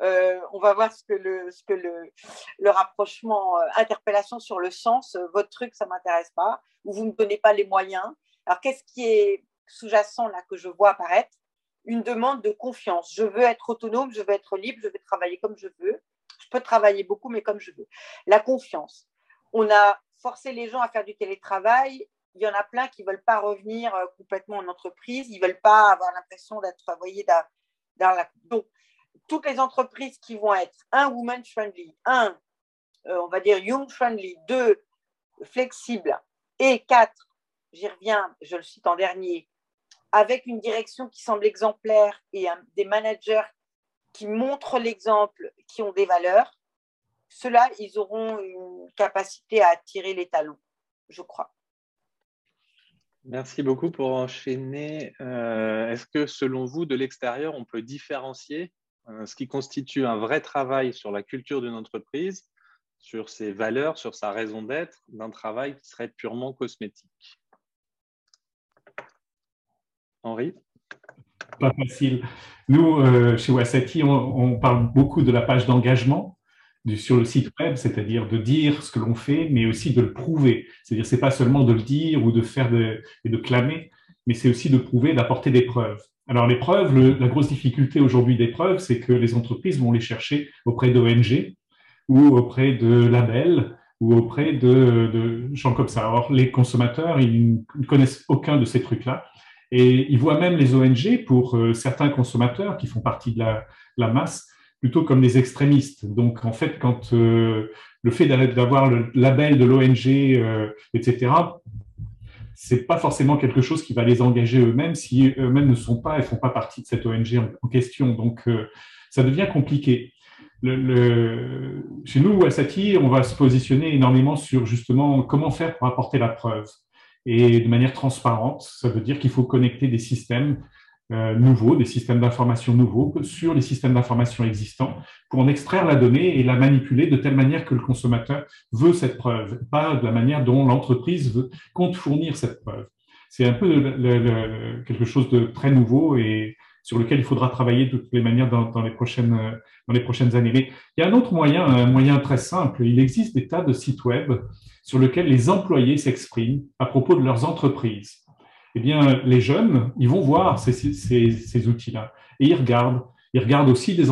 Euh, on va voir ce que le, ce que le, le rapprochement, euh, interpellation sur le sens, euh, votre truc, ça ne m'intéresse pas, ou vous ne donnez pas les moyens. Alors, qu'est-ce qui est sous-jacent là que je vois apparaître? Une demande de confiance. Je veux être autonome, je veux être libre, je veux travailler comme je veux. Je peux travailler beaucoup, mais comme je veux. La confiance. On a forcé les gens à faire du télétravail. Il y en a plein qui ne veulent pas revenir complètement en entreprise. Ils ne veulent pas avoir l'impression d'être, voyez, dans, dans la... Donc, toutes les entreprises qui vont être, un, woman friendly, un, euh, on va dire young friendly, deux, flexible, et quatre, j'y reviens, je le cite en dernier, avec une direction qui semble exemplaire et des managers qui montrent l'exemple, qui ont des valeurs, ceux-là, ils auront une capacité à attirer les talents, je crois. Merci beaucoup pour enchaîner. Euh, est-ce que selon vous, de l'extérieur, on peut différencier ce qui constitue un vrai travail sur la culture d'une entreprise, sur ses valeurs, sur sa raison d'être, d'un travail qui serait purement cosmétique. Henri? Pas facile. Nous, euh, chez Wasati, on, parle beaucoup de la page d'engagement sur le site web, c'est-à-dire de dire ce que l'on fait, mais aussi de le prouver. C'est-à-dire, c'est pas seulement de le dire ou de faire et de clamer, mais c'est aussi de prouver, d'apporter des preuves. Alors les preuves, la grosse difficulté aujourd'hui des preuves, c'est que les entreprises vont les chercher auprès d'ONG ou auprès de labels ou auprès de, gens comme ça. Or, les consommateurs, ils ne connaissent aucun de ces trucs-là. Et ils voient même les ONG, pour euh, certains consommateurs qui font partie de la, masse, plutôt comme des extrémistes. Donc, en fait, quand euh, le fait d'avoir le label de l'ONG, euh, etc., c'est pas forcément quelque chose qui va les engager eux-mêmes si eux-mêmes ne sont pas et font pas partie de cette ONG en, question. Donc, euh, ça devient compliqué. Le, chez nous, à Sati, on va se positionner énormément sur justement comment faire pour apporter la preuve. Et de manière transparente, ça veut dire qu'il faut connecter des systèmes euh, nouveaux, des systèmes d'information nouveaux sur les systèmes d'information existants pour en extraire la donnée et la manipuler de telle manière que le consommateur veut cette preuve, pas de la manière dont l'entreprise compte fournir cette preuve. C'est un peu quelque chose de très nouveau et sur lequel il faudra travailler de toutes les manières dans, les prochaines, dans les prochaines années. Mais il y a un autre moyen, un moyen très simple. Il existe des tas de sites web sur lesquels les employés s'expriment à propos de leurs entreprises eh bien, les jeunes, ils vont voir ces, outils-là et ils regardent. Ils regardent aussi des,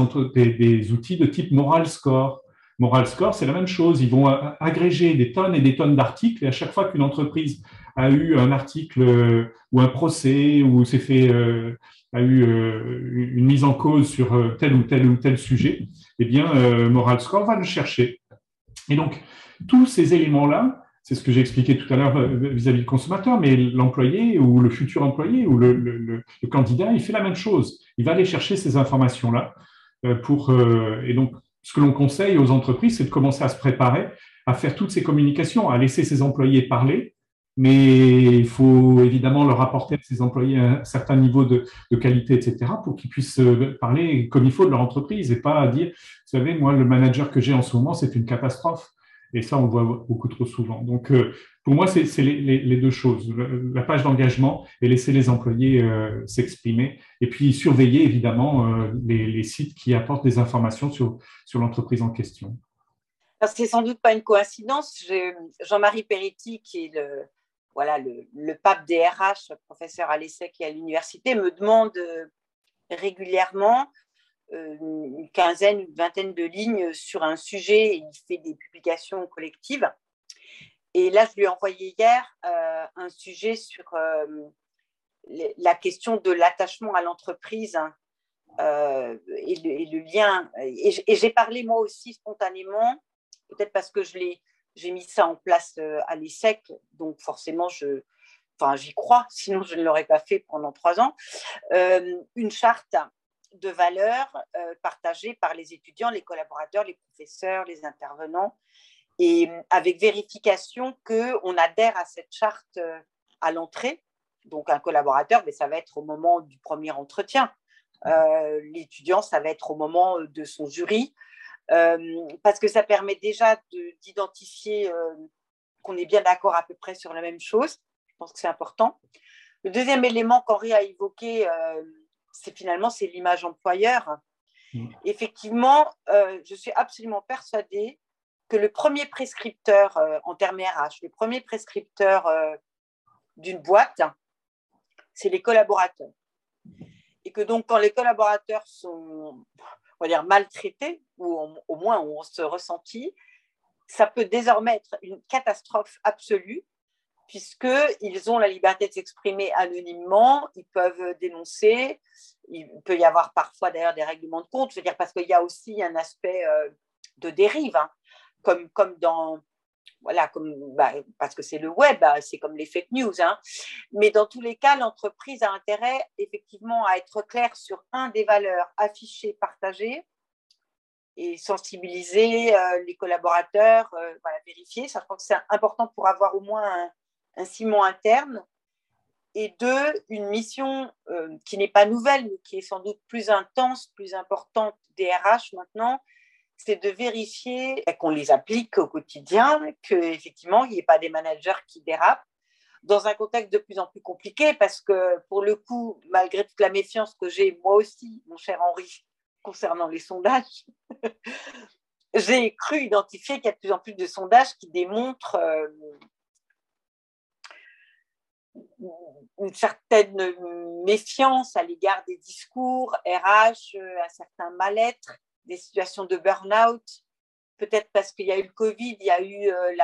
des, outils de type Moral Score. Moral Score, c'est la même chose. Ils vont agréger des tonnes et des tonnes d'articles et à chaque fois qu'une entreprise a eu un article euh, ou un procès ou s'est fait euh, a eu euh, une mise en cause sur tel ou tel ou tel sujet, eh bien, Moral Score va le chercher. Et donc, tous ces éléments-là, c'est ce que j'ai expliqué tout à l'heure vis-à-vis du consommateur, mais l'employé ou le futur employé ou le, candidat, il fait la même chose. Il va aller chercher ces informations-là pour et donc ce que l'on conseille aux entreprises, c'est de commencer à se préparer à faire toutes ces communications, à laisser ses employés parler, mais il faut évidemment leur apporter à ces employés un certain niveau de, qualité, etc., pour qu'ils puissent euh, parler comme il faut de leur entreprise et pas dire, vous savez, moi, le manager que j'ai en ce moment, c'est une catastrophe. Et ça, on voit beaucoup trop souvent. Donc, euh, pour moi, c'est les, deux choses, la page d'engagement et laisser les employés euh, s'exprimer. Et puis, surveiller, évidemment, les, sites qui apportent des informations sur, sur l'entreprise en question. C'est sans doute pas une coïncidence. Jean-Marie Peretti, qui est le, voilà, le, pape des RH, professeur à l'ESSEC et à l'université, me demande euh, régulièrement euh, une quinzaine, une vingtaine de lignes sur un sujet et il fait des publications collectives. Et là, je lui ai envoyé hier euh, un sujet sur la question de l'attachement à l'entreprise hein, et, le, lien. et j'ai parlé moi aussi spontanément, peut-être parce que j'ai mis ça en place euh, à l'ESSEC, donc forcément, je, enfin, j'y crois, sinon je ne l'aurais pas fait pendant trois ans. Euh, une charte de valeurs euh, partagée par les étudiants, les collaborateurs, les professeurs, les intervenants, et avec vérification qu'on adhère à cette charte à l'entrée. Donc un collaborateur, mais ça va être au moment du premier entretien. L'étudiant, ça va être au moment de son jury. Euh, parce que ça permet déjà d'identifier euh, qu'on est bien d'accord à peu près sur la même chose. Je pense que c'est important. Le deuxième élément qu'Henri a évoqué, euh, c'est finalement c'est l'image employeur. Mm. Effectivement, je suis absolument persuadée que le premier prescripteur en termes RH, le premier prescripteur d'une boîte, c'est les collaborateurs. Et que donc, quand les collaborateurs sont on va dire, maltraités, ou au moins on se ressentit, ça peut désormais être une catastrophe absolue, puisqu'ils ont la liberté de s'exprimer anonymement, ils peuvent dénoncer, il peut y avoir parfois d'ailleurs des règlements de compte, je veux dire, parce qu'il y a aussi un aspect euh, de dérive, hein, comme, comme dans voilà, comme, bah, parce que c'est le web, hein, c'est comme les fake news. Hein. Mais dans tous les cas, l'entreprise a intérêt effectivement à être claire sur un des valeurs affichées, partagées et sensibiliser euh, les collaborateurs, euh, voilà, vérifier. Ça, je pense que c'est important pour avoir au moins un, un ciment interne. Et deux, une mission euh, qui n'est pas nouvelle, mais qui est sans doute plus intense, plus importante des RH maintenant, c'est de vérifier qu'on les applique au quotidien, qu'effectivement, il n'y ait pas des managers qui dérapent dans un contexte de plus en plus compliqué, parce que pour le coup, malgré toute la méfiance que j'ai, moi aussi, mon cher Henri, concernant les sondages, j'ai cru identifier qu'il y a de plus en plus de sondages qui démontrent euh, une certaine méfiance à l'égard des discours RH, un certain mal-être des situations de burn-out, peut-être parce qu'il y a eu le Covid, il y a eu euh,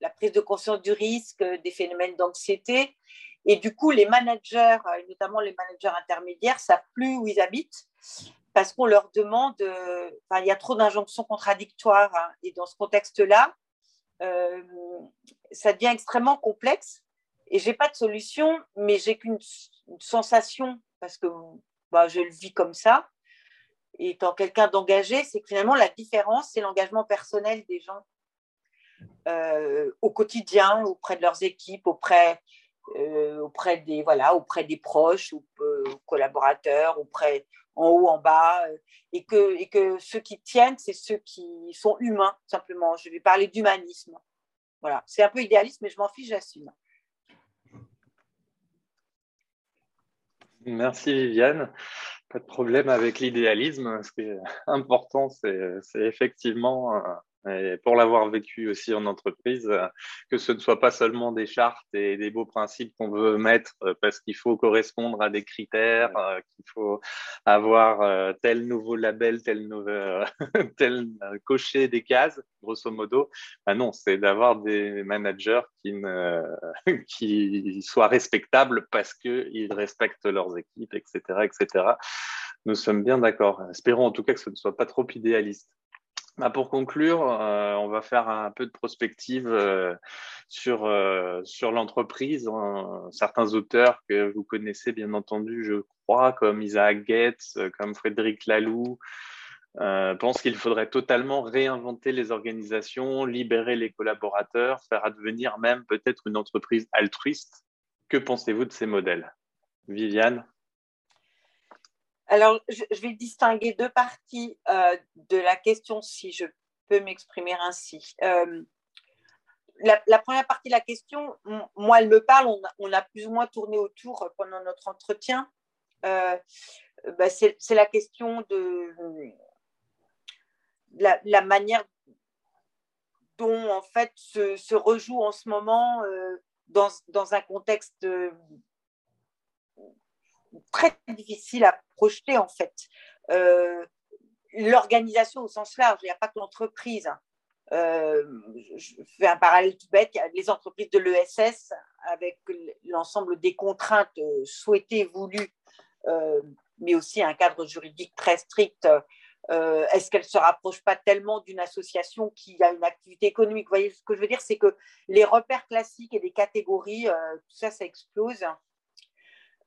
la, prise de conscience du risque, des phénomènes d'anxiété. Et du coup, les managers, euh, notamment les managers intermédiaires, savent plus où ils habitent parce qu'on leur demande, euh, il y a trop d'injonctions contradictoires. Hein. et dans ce contexte-là, ça devient extrêmement complexe. Et j'ai pas de solution, mais j'ai qu'une sensation, parce que bah, je le vis comme ça, étant quelqu'un d'engagé, c'est que finalement, la différence, c'est l'engagement personnel des gens euh, au quotidien, auprès de leurs équipes, auprès, euh, auprès, des, voilà, auprès des proches, ou, euh, collaborateurs, auprès en haut, en bas, et, que, et que ceux qui tiennent, c'est ceux qui sont humains, simplement. Je vais parler d'humanisme. Voilà, c'est un peu idéaliste, mais je m'en fiche, j'assume. Merci Viviane pas de problème avec l'idéalisme. Ce qui est important, c'est effectivement euh, et pour l'avoir vécu aussi en entreprise, euh, que ce ne soit pas seulement des chartes et des beaux principes qu'on veut mettre euh, parce qu'il faut correspondre à des critères, euh, qu'il faut avoir tel nouveau label, tel, nouvel, tel cocher des cases, grosso modo. Ben non, c'est d'avoir des managers qui, ne, qui soient respectables parce qu'ils respectent leurs équipes, etc., etc. Nous sommes bien d'accord. Espérons en tout cas que ce ne soit pas trop idéaliste. Bah, pour conclure, euh, on va faire un peu de prospective euh, sur, euh, sur l'entreprise. Hein. Certains auteurs que vous connaissez, bien entendu, je crois, comme Isaac Gates, comme Frédéric Laloux, pensent qu'il faudrait totalement réinventer les organisations, libérer les collaborateurs, faire advenir même peut-être une entreprise altruiste. Que pensez-vous de ces modèles? Viviane? Alors, je, vais distinguer deux parties euh, de la question, si je peux m'exprimer ainsi. Euh, la, première partie de la question, moi, elle me parle, on a, plus ou moins tourné autour pendant notre entretien. Euh, bah, c'est la question de la, manière dont, en fait, se, rejoue en ce moment dans, dans, un contexte très difficile à projeter en fait. Euh, l'organisation au sens large, il n'y a pas que l'entreprise. Euh, je fais un parallèle tout bête, les entreprises de l'ESS avec l'ensemble des contraintes euh, souhaitées, voulues, mais aussi un cadre juridique très strict. Est-ce qu'elle ne se rapproche pas tellement d'une association qui a une activité économique? Vous voyez ce que je veux dire, c'est que les repères classiques et les catégories, tout ça, ça explose.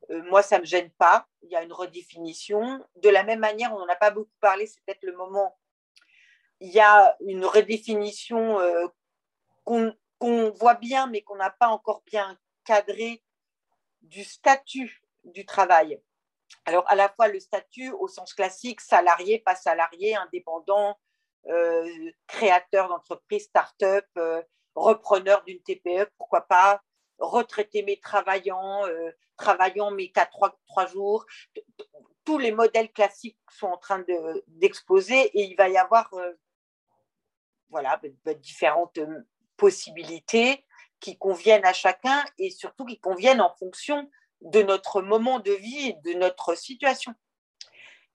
Euh, moi, ça ne me gêne pas. Il y a une redéfinition. De la même manière, on n'en a pas beaucoup parlé, c'est peut-être le moment. Il y a une redéfinition euh, qu'on voit bien, mais qu'on n'a pas encore bien cadré du statut du travail. Alors, à la fois le statut au sens classique, salarié, pas salarié, indépendant, euh, créateur d'entreprise, start-up, repreneur d'une TPE, pourquoi pas, retraité mais travaillant, euh, travaillant mais qu'à trois, trois, jours. Tous les modèles classiques sont en train d'exploser et il va y avoir euh, voilà, différentes euh, possibilités qui conviennent à chacun et surtout qui conviennent en fonction de notre moment de vie et de notre situation.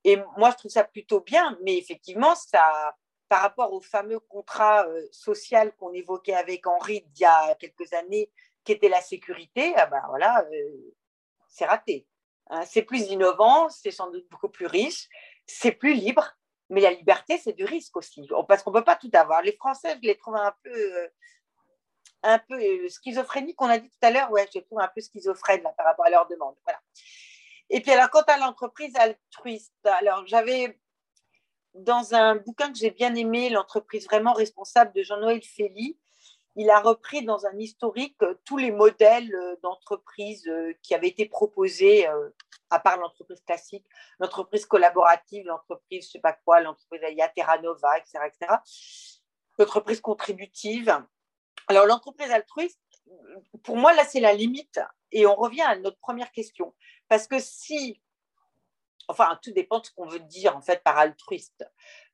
Et moi, je trouve ça plutôt bien, mais effectivement, ça, par rapport au fameux contrat social qu'on évoquait avec Henri il y a quelques années qui était la sécurité, ah ben voilà, euh, c'est raté. Hein. c'est plus innovant, c'est sans doute beaucoup plus riche, c'est plus libre, mais la liberté, c'est du risque aussi, parce qu'on ne peut pas tout avoir. Les Français, je les trouve un peu, euh, un peu euh, schizophréniques, on a dit tout à l'heure, ouais, je les trouve un peu schizophrènes par rapport à leurs demandes. Voilà. Et puis alors, quant à l'entreprise altruiste, alors j'avais dans un bouquin que j'ai bien aimé, L'entreprise vraiment responsable de Jean-Noël Félix, il a repris dans un historique euh, tous les modèles euh, d'entreprise euh, qui avaient été proposés, à part l'entreprise classique, l'entreprise collaborative, l'entreprise, je sais pas quoi, l'entreprise Terra Nova, etc., etc. L'entreprise contributive. Alors, l'entreprise altruiste, pour moi, là, c'est la limite. Et on revient à notre première question. Parce que si, enfin, tout dépend de ce qu'on veut dire, en fait, par altruiste.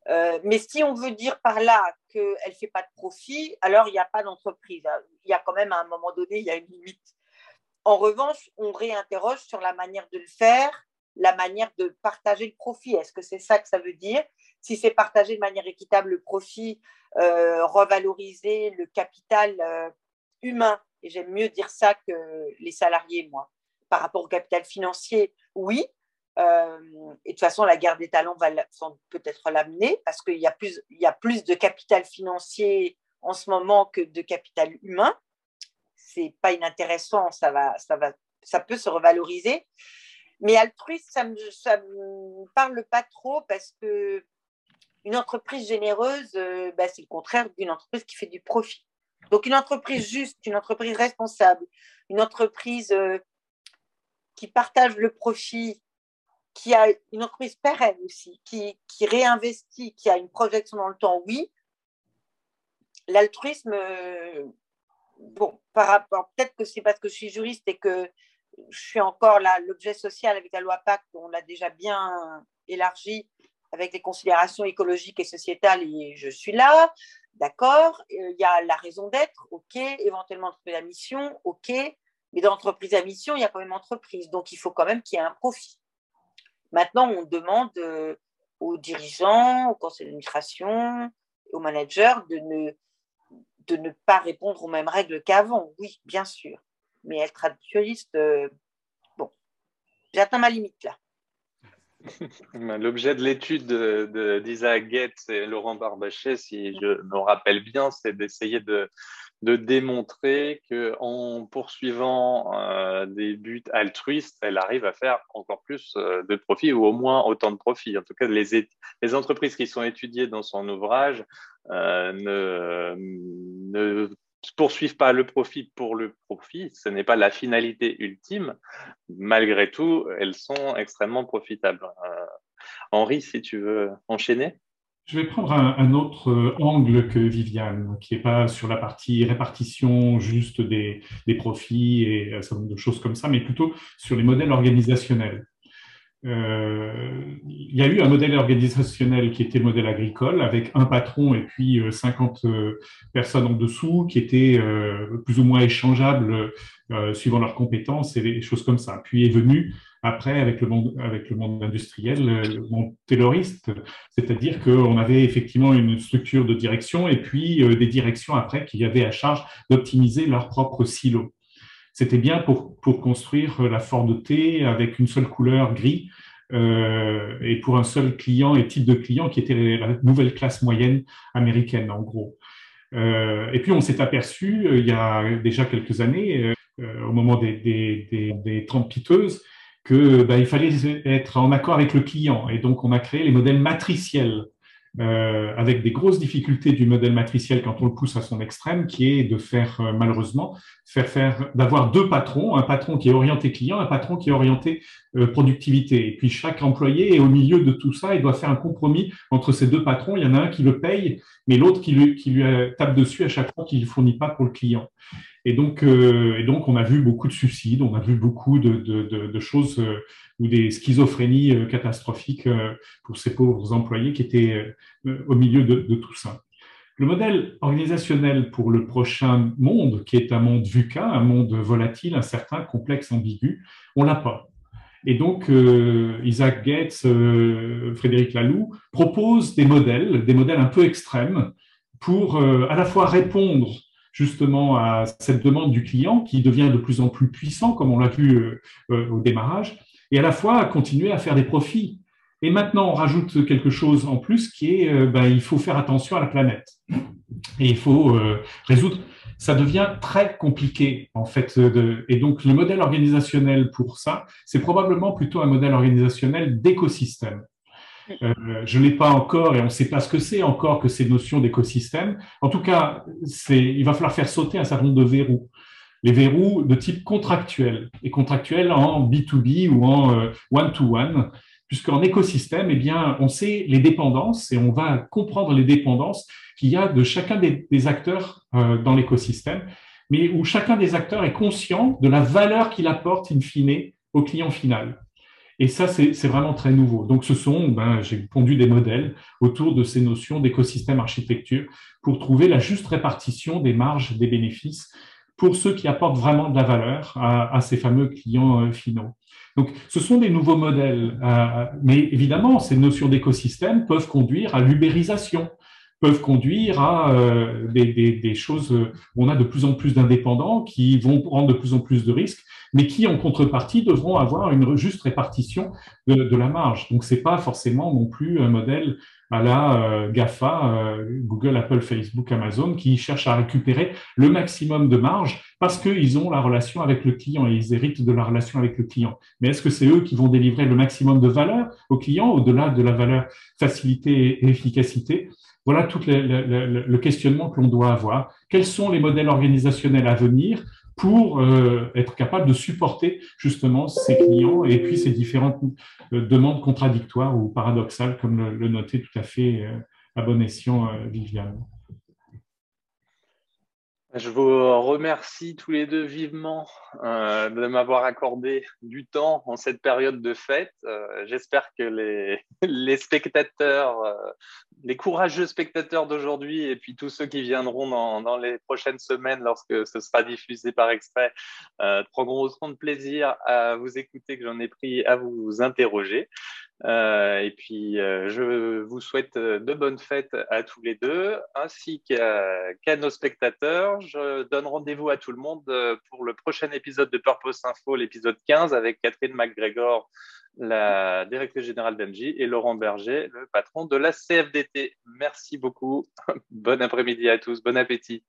Euh, mais si on veut dire par là qu'elle ne fait pas de profit, alors il n'y a pas d'entreprise. Il y a quand même à un moment donné, il y a une limite. En revanche, on réinterroge sur la manière de le faire, la manière de partager le profit. Est-ce que c'est ça que ça veut dire? Si c'est partager de manière équitable le profit, euh, revaloriser le capital euh, humain, et j'aime mieux dire ça que les salariés, moi, par rapport au capital financier, oui, euh, et de toute façon, la guerre des talents va peut-être l'amener parce qu'il y, a plus, de capital financier en ce moment que de capital humain. C'est pas inintéressant, ça, va, ça, va, ça peut se revaloriser. Mais altruiste, ça ne me, parle pas trop parce que une entreprise généreuse, euh, bah, c'est le contraire d'une entreprise qui fait du profit. Donc une entreprise juste, une entreprise responsable, une entreprise euh, qui partage le profit qui a une entreprise pérenne aussi, qui, qui, réinvestit, qui a une projection dans le temps, oui. L'altruisme, euh, bon, par rapport, peut-être que c'est parce que je suis juriste et que je suis encore là, l'objet social avec la loi Pacte, on l'a déjà bien élargi avec les considérations écologiques et sociétales, et je suis là. D'accord Il y a la raison d'être, ok. Éventuellement, entreprise à mission, ok. Mais dans l'entreprise à mission, il y a quand même entreprise. Donc, il faut quand même qu'il y ait un profit. Maintenant, on demande aux dirigeants, au conseil d'administration, aux managers de ne, pas répondre aux mêmes règles qu'avant. Oui, bien sûr. Mais être traditionnaliste, bon, j'atteins ma limite là. L'objet de l'étude d'Isaac Getz et Laurent Barbachet, si je me rappelle bien, c'est d'essayer de, de, démontrer qu'en poursuivant euh, des buts altruistes, elle arrive à faire encore plus euh, de profit ou au moins autant de profit. En tout cas, les, les entreprises qui sont étudiées dans son ouvrage euh, ne, ne poursuivent pas le profit pour le profit, ce n'est pas la finalité ultime. Malgré tout, elles sont extrêmement profitables. Euh, Henri, si tu veux enchaîner. Je vais prendre un, autre euh, angle que Viviane, qui n'est pas sur la partie répartition juste des, des profits et un certain nombre de choses comme ça, mais plutôt sur les modèles organisationnels. Euh, il y a eu un modèle organisationnel qui était le modèle agricole avec un patron et puis 50 euh, euh, personnes en dessous qui étaient plus ou moins échangeables suivant leurs compétences et des choses comme ça. Puis est venu après avec le monde, avec le monde industriel, le monde tayloriste, c'est-à-dire qu'on avait effectivement une structure de direction et puis des directions après qui avaient à charge d'optimiser leurs propres silos. C'était bien pour, pour construire la Ford T avec une seule couleur gris euh, et pour un seul client et type de client qui était la nouvelle classe moyenne américaine en gros. Euh, et puis on s'est aperçu euh, il y a déjà quelques années, au moment des, des, des, des piteuses, que il fallait être en accord avec le client. Et donc on a créé les modèles matriciels euh, avec des grosses difficultés du modèle matriciel quand on le pousse à son extrême, qui est de faire euh, malheureusement faire faire d'avoir deux patrons, un patron qui est orienté client, un patron qui est orienté euh, productivité. Et puis chaque employé est au milieu de tout ça et doit faire un compromis entre ces deux patrons. Il y en a un qui le paye, mais l'autre qui lui, qui lui tape dessus à chaque fois qu'il ne fournit pas pour le client. Et donc, et donc, on a vu beaucoup de suicides, on a vu beaucoup de, de, de, de choses ou des schizophrénies euh, catastrophiques euh, pour ces pauvres employés qui étaient euh, au milieu de, tout ça. Le modèle organisationnel pour le prochain monde, qui est un monde VUCA, un monde volatile, incertain, complexe, ambigu, on l'a pas. Et donc, Isaac Gates, Frédéric Laloux proposent des modèles, des modèles un peu extrêmes, pour à la fois répondre justement à cette demande du client qui devient de plus en plus puissant, comme on l'a vu au démarrage, et à la fois continuer à faire des profits. Et maintenant, on rajoute quelque chose en plus qui est, euh, ben, il faut faire attention à la planète. Et il faut euh, résoudre. Ça devient très compliqué, en fait. Et donc, le modèle organisationnel pour ça, c'est probablement plutôt un modèle organisationnel d'écosystème. Euh, je ne l'ai pas encore et on ne sait pas ce que c'est encore que ces notions d'écosystème. En tout cas, il va falloir faire sauter un certain nombre de verrous les verrous de type contractuel, et contractuel en B2B ou en euh, one-to-one, puisqu'en écosystème, eh bien, on sait les dépendances et on va comprendre les dépendances qu'il y a de chacun des, acteurs euh, dans l'écosystème, mais où chacun des acteurs est conscient de la valeur qu'il apporte in fine au client final. Et ça, c'est vraiment très nouveau. Donc, ce sont, ben, j'ai pondu des modèles autour de ces notions d'écosystème architecture pour trouver la juste répartition des marges des bénéfices pour ceux qui apportent vraiment de la valeur à, ces fameux clients euh, finaux. Donc, ce sont des nouveaux modèles, euh, mais évidemment, ces notions d'écosystème peuvent conduire à l'ubérisation, peuvent conduire à euh, des, choses où on a de plus en plus d'indépendants qui vont prendre de plus en plus de risques, mais qui, en contrepartie, devront avoir une juste répartition de, de la marge. Donc, c'est pas forcément non plus un modèle à la euh, GAFA, euh, Google, Apple, Facebook, Amazon, qui cherchent à récupérer le maximum de marge parce qu'ils ont la relation avec le client et ils héritent de la relation avec le client. Mais est-ce que c'est eux qui vont délivrer le maximum de valeur au client au-delà de la valeur facilité et efficacité? Voilà tout le questionnement que l'on doit avoir. Quels sont les modèles organisationnels à venir? Pour euh, être capable de supporter justement ces clients et puis ces différentes euh, demandes contradictoires ou paradoxales, comme le, notait tout à fait euh, à bon escient Viviane. Je vous remercie tous les deux vivement euh, de m'avoir accordé du temps en cette période de fête. Euh, j'espère que les, les spectateurs, euh, les courageux spectateurs d'aujourd'hui et puis tous ceux qui viendront dans, dans, les prochaines semaines lorsque ce sera diffusé par extrait prendront autant de plaisir à vous écouter que j'en ai pris à vous interroger. Euh, et puis, euh, je vous souhaite de bonnes fêtes à tous les deux, ainsi qu'à nos spectateurs. Je donne rendez-vous à tout le monde euh, pour le prochain épisode de Purpose Info, l'épisode 15, avec Catherine McGregor, la directrice générale d'Engie, et Laurent Berger, le patron de la CFDT. Merci beaucoup. Bon après-midi à tous. Bon appétit.